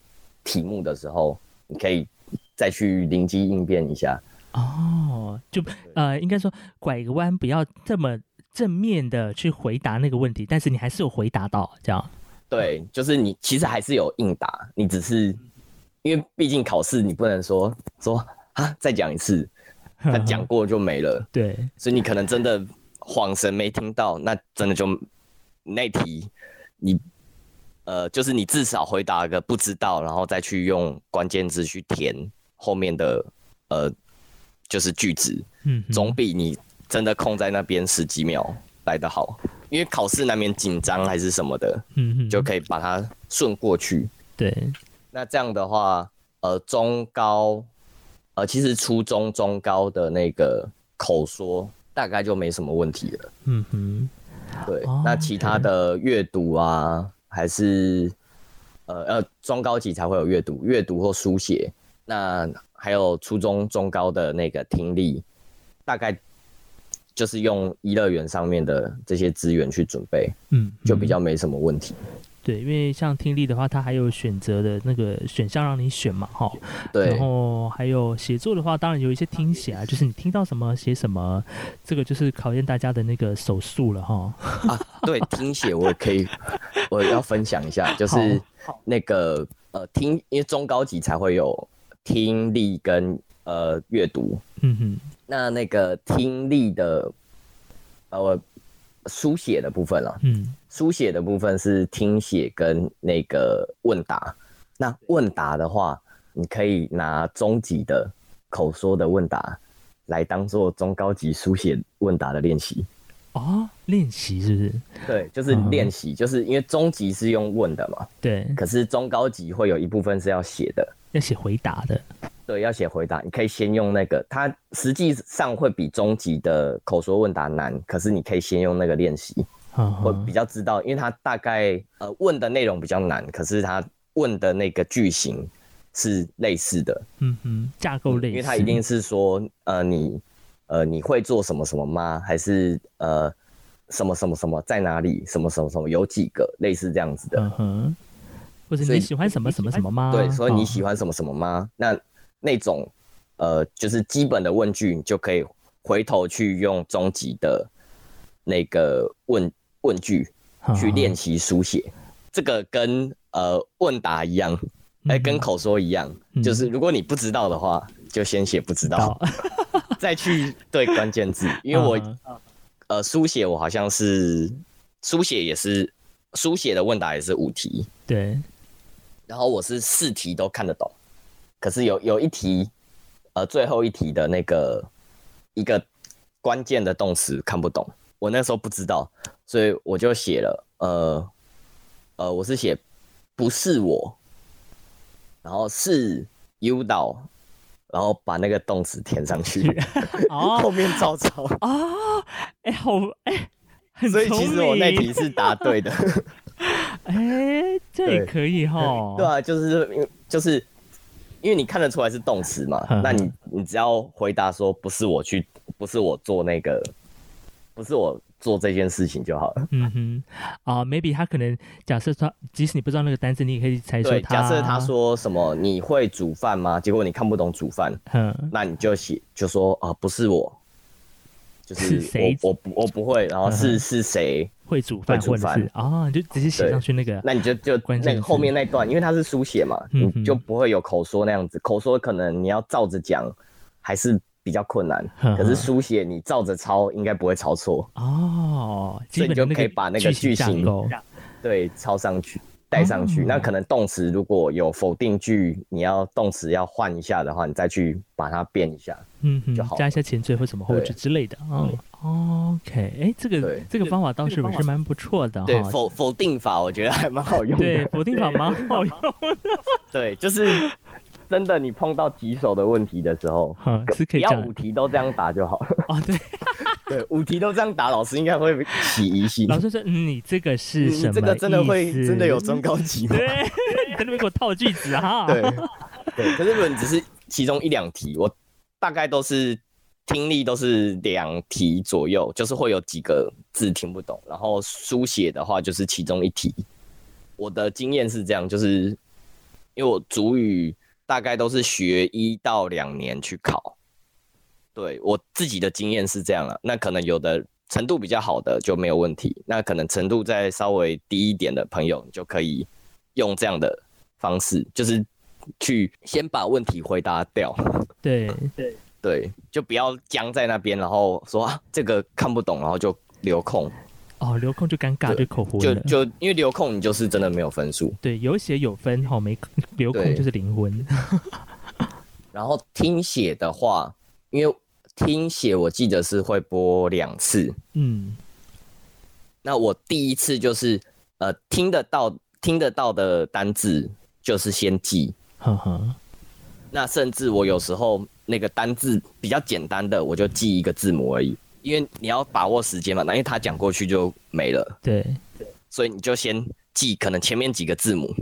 题目的时候，你可以再去灵机应变一下。哦，就呃，应该说拐个弯，不要这么正面的去回答那个问题，但是你还是有回答到这样。对，就是你其实还是有应答，你只是因为毕竟考试，你不能说说啊再讲一次，他讲过就没了。对，所以你可能真的恍神没听到，那真的就那题你呃，就是你至少回答个不知道，然后再去用关键字去填后面的呃就是句子，嗯，总比你真的空在那边十几秒来得好。因为考试难免紧张还是什么的，嗯，就可以把它顺过去。对，那这样的话，呃，中高，呃，其实初中、中高的那个口说大概就没什么问题了。嗯哼，对，那其他的阅读啊，还是呃呃，中高级才会有阅读、阅读或书写。那还有初中、中高的那个听力，大概。就是用一乐园上面的这些资源去准备，嗯，就比较没什么问题。对，因为像听力的话，它还有选择的那个选项让你选嘛，哈。对。然后还有写作的话，当然有一些听写啊，就是你听到什么写什么，这个就是考验大家的那个手速了，哈。啊，对，听写我可以，我要分享一下，就是那个呃听，因为中高级才会有听力跟呃阅读，嗯哼。那那个听力的呃书写的部分了，嗯。书写的部分是听写跟那个问答，那问答的话，你可以拿中级的口说的问答来当做中高级书写问答的练习。哦，练习是不是？对，就是练习，就是因为中级是用问的嘛。对。可是中高级会有一部分是要写的，要写回答的。对，要写回答，你可以先用那个，它实际上会比中级的口说问答难，可是你可以先用那个练习。会比较知道，因为它大概呃问的内容比较难，可是它问的那个句型是类似的，嗯哼，架构类似，因为它一定是说呃你呃你会做什么什么吗？还是呃什么什么什么在哪里？什么什么什么有几个类似这样子的，嗯哼，或者你喜欢什么什么什么吗？对，所以你喜欢什么什么吗？那那种呃就是基本的问句，你就可以回头去用终极的那个问。问句去练习书写，这个跟呃问答一样，哎，跟口说一样，就是如果你不知道的话，就先写不知道，再去 对关键字。因为我呃书写我好像是书写也是书写的问答也是五题，对，然后我是四题都看得懂，可是有有一题呃最后一题的那个一个关键的动词看不懂，我那时候不知道。所以我就写了，呃，呃，我是写不是我，然后是 U 到，然后把那个动词填上去，后面照抄啊，哎，好哎，所以其实我那题是答对的，哎，这也可以哈，对啊，就是就是因为你看得出来是动词嘛，那你你只要回答说不是我去，不是我做那个，不是我。做这件事情就好了。嗯哼，啊，maybe 他可能假设他，即使你不知道那个单词，你也可以猜出他。假设他说什么你会煮饭吗？结果你看不懂煮饭，嗯，那你就写就说啊，不是我，就是谁，我不我不会，然后是是谁会煮饭或者是啊，你就直接写上去那个。那你就就那个后面那段，因为它是书写嘛，你就不会有口说那样子。口说可能你要照着讲，还是。比较困难，可是书写你照着抄应该不会抄错哦，所以你就可以把那个句型对抄上去带上去。那可能动词如果有否定句，你要动词要换一下的话，你再去把它变一下，嗯，就好加一下前缀或什么后缀之类的。嗯，OK，哎，这个这个方法倒是是蛮不错的。对，否否定法我觉得还蛮好用。对，否定法蛮好用的。对，就是。真的，你碰到棘手的问题的时候，是可以要五题都这样答就好了。哦，对，对，五题都这样答，老师应该会起疑心。老师说：“你这个是什么？这个真的会真的有中高级吗？”对，你在那边给我套句子哈。对，对。可是如果你只是其中一两题，我大概都是听力都是两题左右，就是会有几个字听不懂，然后书写的话就是其中一题。我的经验是这样，就是因为我主语。大概都是学一到两年去考，对我自己的经验是这样了。那可能有的程度比较好的就没有问题，那可能程度再稍微低一点的朋友，你就可以用这样的方式，就是去先把问题回答掉。对对对，就不要僵在那边，然后说啊这个看不懂，然后就留空。哦，留空就尴尬，就口糊。就就因为留空，你就是真的没有分数。对，有写有分，好没 留空就是零分。然后听写的话，因为听写我记得是会播两次。嗯。那我第一次就是呃听得到听得到的单字就是先记。呵呵。那甚至我有时候那个单字比较简单的，我就记一个字母而已。因为你要把握时间嘛，那因为他讲过去就没了。对，所以你就先记可能前面几个字母，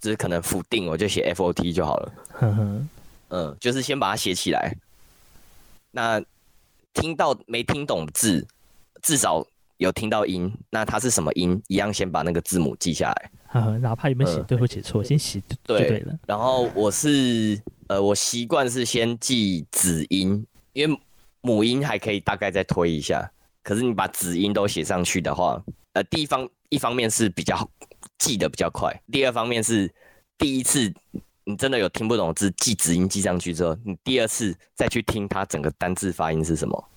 只是可能否定，我就写 F O T 就好了。嗯，就是先把它写起来。那听到没听懂字，至少有听到音，那它是什么音，一样先把那个字母记下来。哪怕有没有写对或写错，先写就对了。然后我是呃，我习惯是先记子音，因为母音还可以大概再推一下。可是你把子音都写上去的话，呃，第一方一方面是比较记得比较快，第二方面是第一次你真的有听不懂字，记子音记上去之后，你第二次再去听它整个单字发音是什么，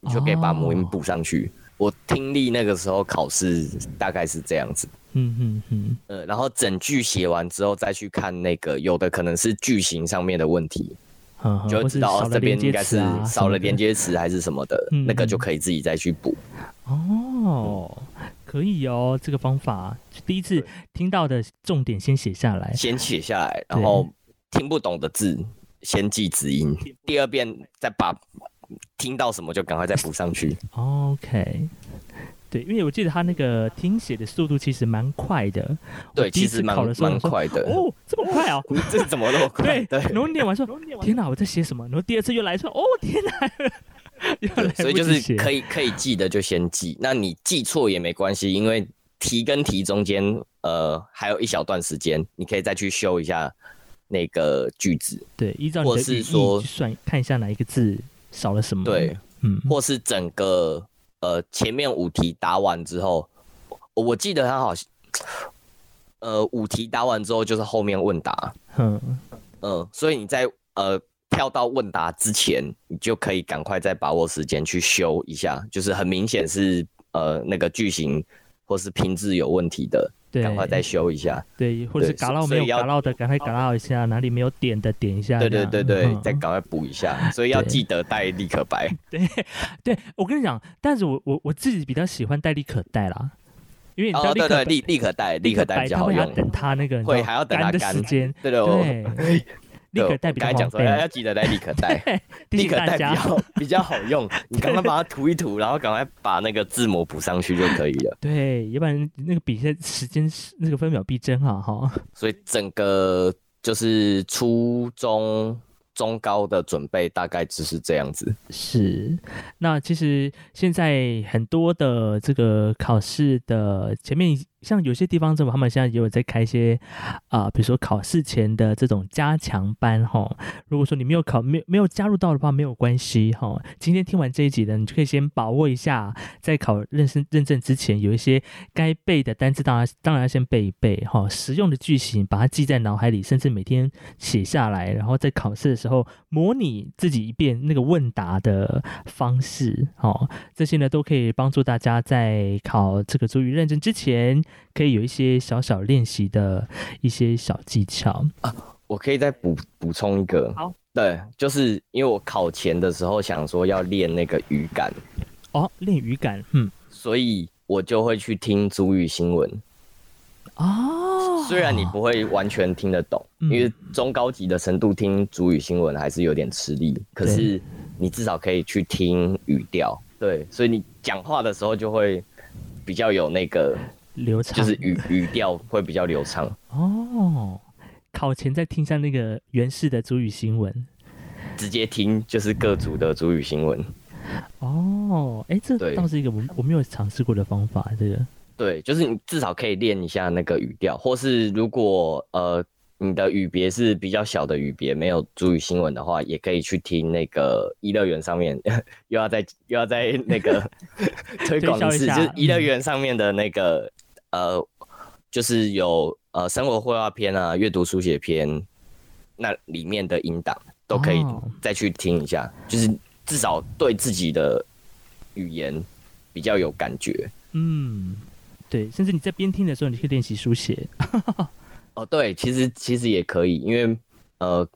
你就可以把母音补上去。我听力那个时候考试大概是这样子。嗯嗯嗯，呃，然后整句写完之后再去看那个，有的可能是句型上面的问题，就会知道这边应该是少了连接词还是什么的，那个就可以自己再去补。哦，可以哦，这个方法第一次听到的重点先写下来，先写下来，然后听不懂的字先记子音，第二遍再把听到什么就赶快再补上去。OK。对，因为我记得他那个听写的速度其实蛮快的。对，其实蛮蛮快的。哦，这么快哦！这怎么那么快？对，然后念完说：“天哪，我在写什么？”然后第二次又来说：“哦，天哪！”所以就是可以可以记的就先记，那你记错也没关系，因为题跟题中间呃还有一小段时间，你可以再去修一下那个句子。对，依照你的语义算，看一下哪一个字少了什么。对，嗯，或是整个。呃，前面五题答完之后，我记得他好像，呃，五题答完之后就是后面问答，嗯嗯，所以你在呃跳到问答之前，你就可以赶快再把握时间去修一下，就是很明显是呃那个句型或是拼字有问题的。赶快再修一下，对，或者是嘎到没有嘎到的，赶快嘎到一下，哪里没有点的点一下，对对对对，再赶快补一下，所以要记得带立可白。对，对我跟你讲，但是我我我自己比较喜欢带立可带啦，因为你对对立立可带立可带比较好用，等他那个会还要等他干。时间，对对。立可带比较讲出来要记得带立刻带，立刻带 比较 比较好用。你赶快把它涂一涂，然后赶快把那个字母补上去就可以了。对，要不然那个比赛时间那个分秒必争啊！哈。所以整个就是初中。中高的准备大概只是这样子。是，那其实现在很多的这个考试的前面，像有些地方政府他们现在也有在开一些啊，比如说考试前的这种加强班哈。如果说你没有考，没有没有加入到的话，没有关系哈。今天听完这一集的，你就可以先把握一下，在考认识认证之前，有一些该背的单词，当然当然要先背一背哈。实用的句型把它记在脑海里，甚至每天写下来，然后在考试的时候模拟自己一遍那个问答的方式，哦，这些呢都可以帮助大家在考这个主语认证之前，可以有一些小小练习的一些小技巧。啊。我可以再补补充一个，好，对，就是因为我考前的时候想说要练那个语感，哦，练语感，嗯，所以我就会去听主语新闻，哦。虽然你不会完全听得懂，因为中高级的程度听主语新闻还是有点吃力。可是你至少可以去听语调，对，所以你讲话的时候就会比较有那个流畅，就是语语调会比较流畅。哦，考前再听一下那个原始的主语新闻，直接听就是各组的主语新闻。哦，哎，这倒是一个我我没有尝试过的方法，这个。对，就是你至少可以练一下那个语调，或是如果呃你的语别是比较小的语别，没有主语新闻的话，也可以去听那个一乐园上面 又要在又要在那个 推广一次，就是一乐园上面的那个呃，就是有呃生活绘画篇啊、阅读书写篇，那里面的音档都可以再去听一下，就是至少对自己的语言比较有感觉，嗯。对，甚至你在边听的时候，你可以练习书写。哦，对，其实其实也可以，因为呃，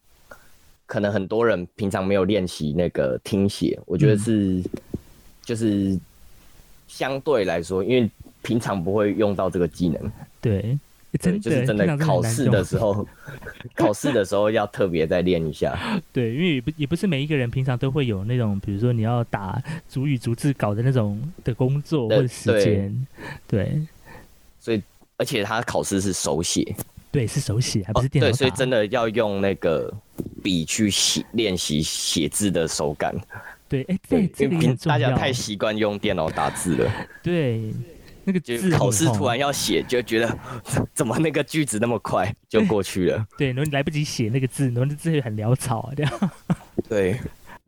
可能很多人平常没有练习那个听写，我觉得是就是相对来说，因为平常不会用到这个技能。对。真，就是真的考试的时候，考试的时候要特别再练一下。对，因为也不也不是每一个人平常都会有那种，比如说你要打主语逐字稿的那种的工作或者时间。对，所以而且他考试是手写，对，是手写，还不是电脑。对，所以真的要用那个笔去写练习写字的手感，对，哎，对，这个。大家太习惯用电脑打字了。对，那个字考试突然要写，就觉得 怎么那个句子那么快就过去了。对，然后你来不及写那个字，然后字会很潦草这样。对。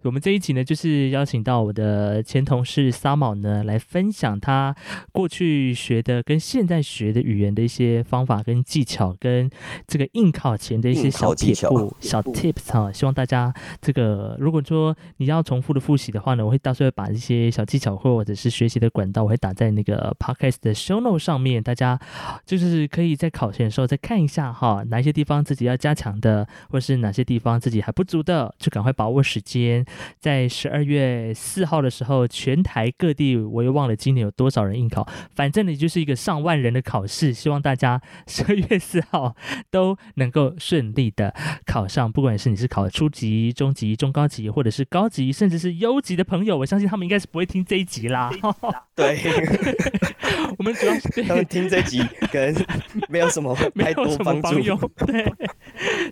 我们这一集呢，就是邀请到我的前同事沙毛呢，来分享他过去学的跟现在学的语言的一些方法跟技巧，跟这个应考前的一些小撇步、小 tips 哈。希望大家这个如果说你要重复的复习的话呢，我会到时候把一些小技巧或者是学习的管道，我会打在那个 podcast 的 show note 上面，大家就是可以在考前的时候再看一下哈，哪一些地方自己要加强的，或者是哪些地方自己还不足的，就赶快把握时间。在十二月四号的时候，全台各地我又忘了今年有多少人应考，反正呢就是一个上万人的考试，希望大家 十二月四号都能够顺利的考上。不管是你是考初级、中级、中高级，或者是高级，甚至是优级的朋友，我相信他们应该是不会听这一集啦。对，我们主要是他们听这集可能没有什么 太多帮助。对，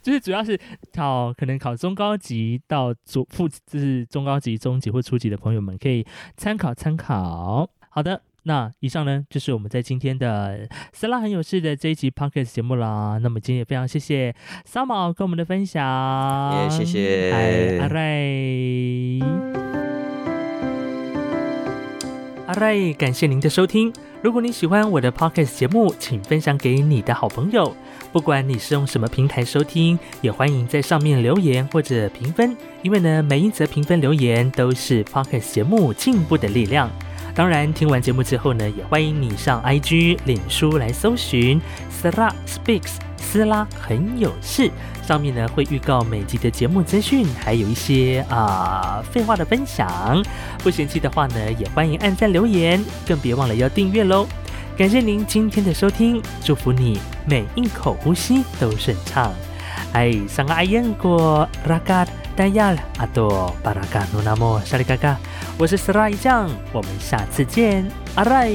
就是主要是考可能考中高级到主副。就是中高级、中级或初级的朋友们可以参考参考。好的，那以上呢就是我们在今天的斯拉很有事的这一集 podcast 节目啦。那么今天也非常谢谢沙毛跟我们的分享，也谢谢阿瑞，阿瑞，感谢您的收听。如果你喜欢我的 podcast 节目，请分享给你的好朋友。不管你是用什么平台收听，也欢迎在上面留言或者评分，因为呢，每一则评分留言都是 podcast 节目进步的力量。当然，听完节目之后呢，也欢迎你上 IG、脸书来搜寻 Sara Speaks，斯拉很有事。上面呢会预告每集的节目资讯，还有一些啊废话的分享。不嫌弃的话呢，也欢迎按赞留言，更别忘了要订阅喽。感谢您今天的收听，祝福你每一口呼吸都顺畅。哎，上个阿燕过拉嘎达亚阿多巴拉嘎努那莫沙里嘎嘎，我是斯拉一酱，我们下次见，阿赖。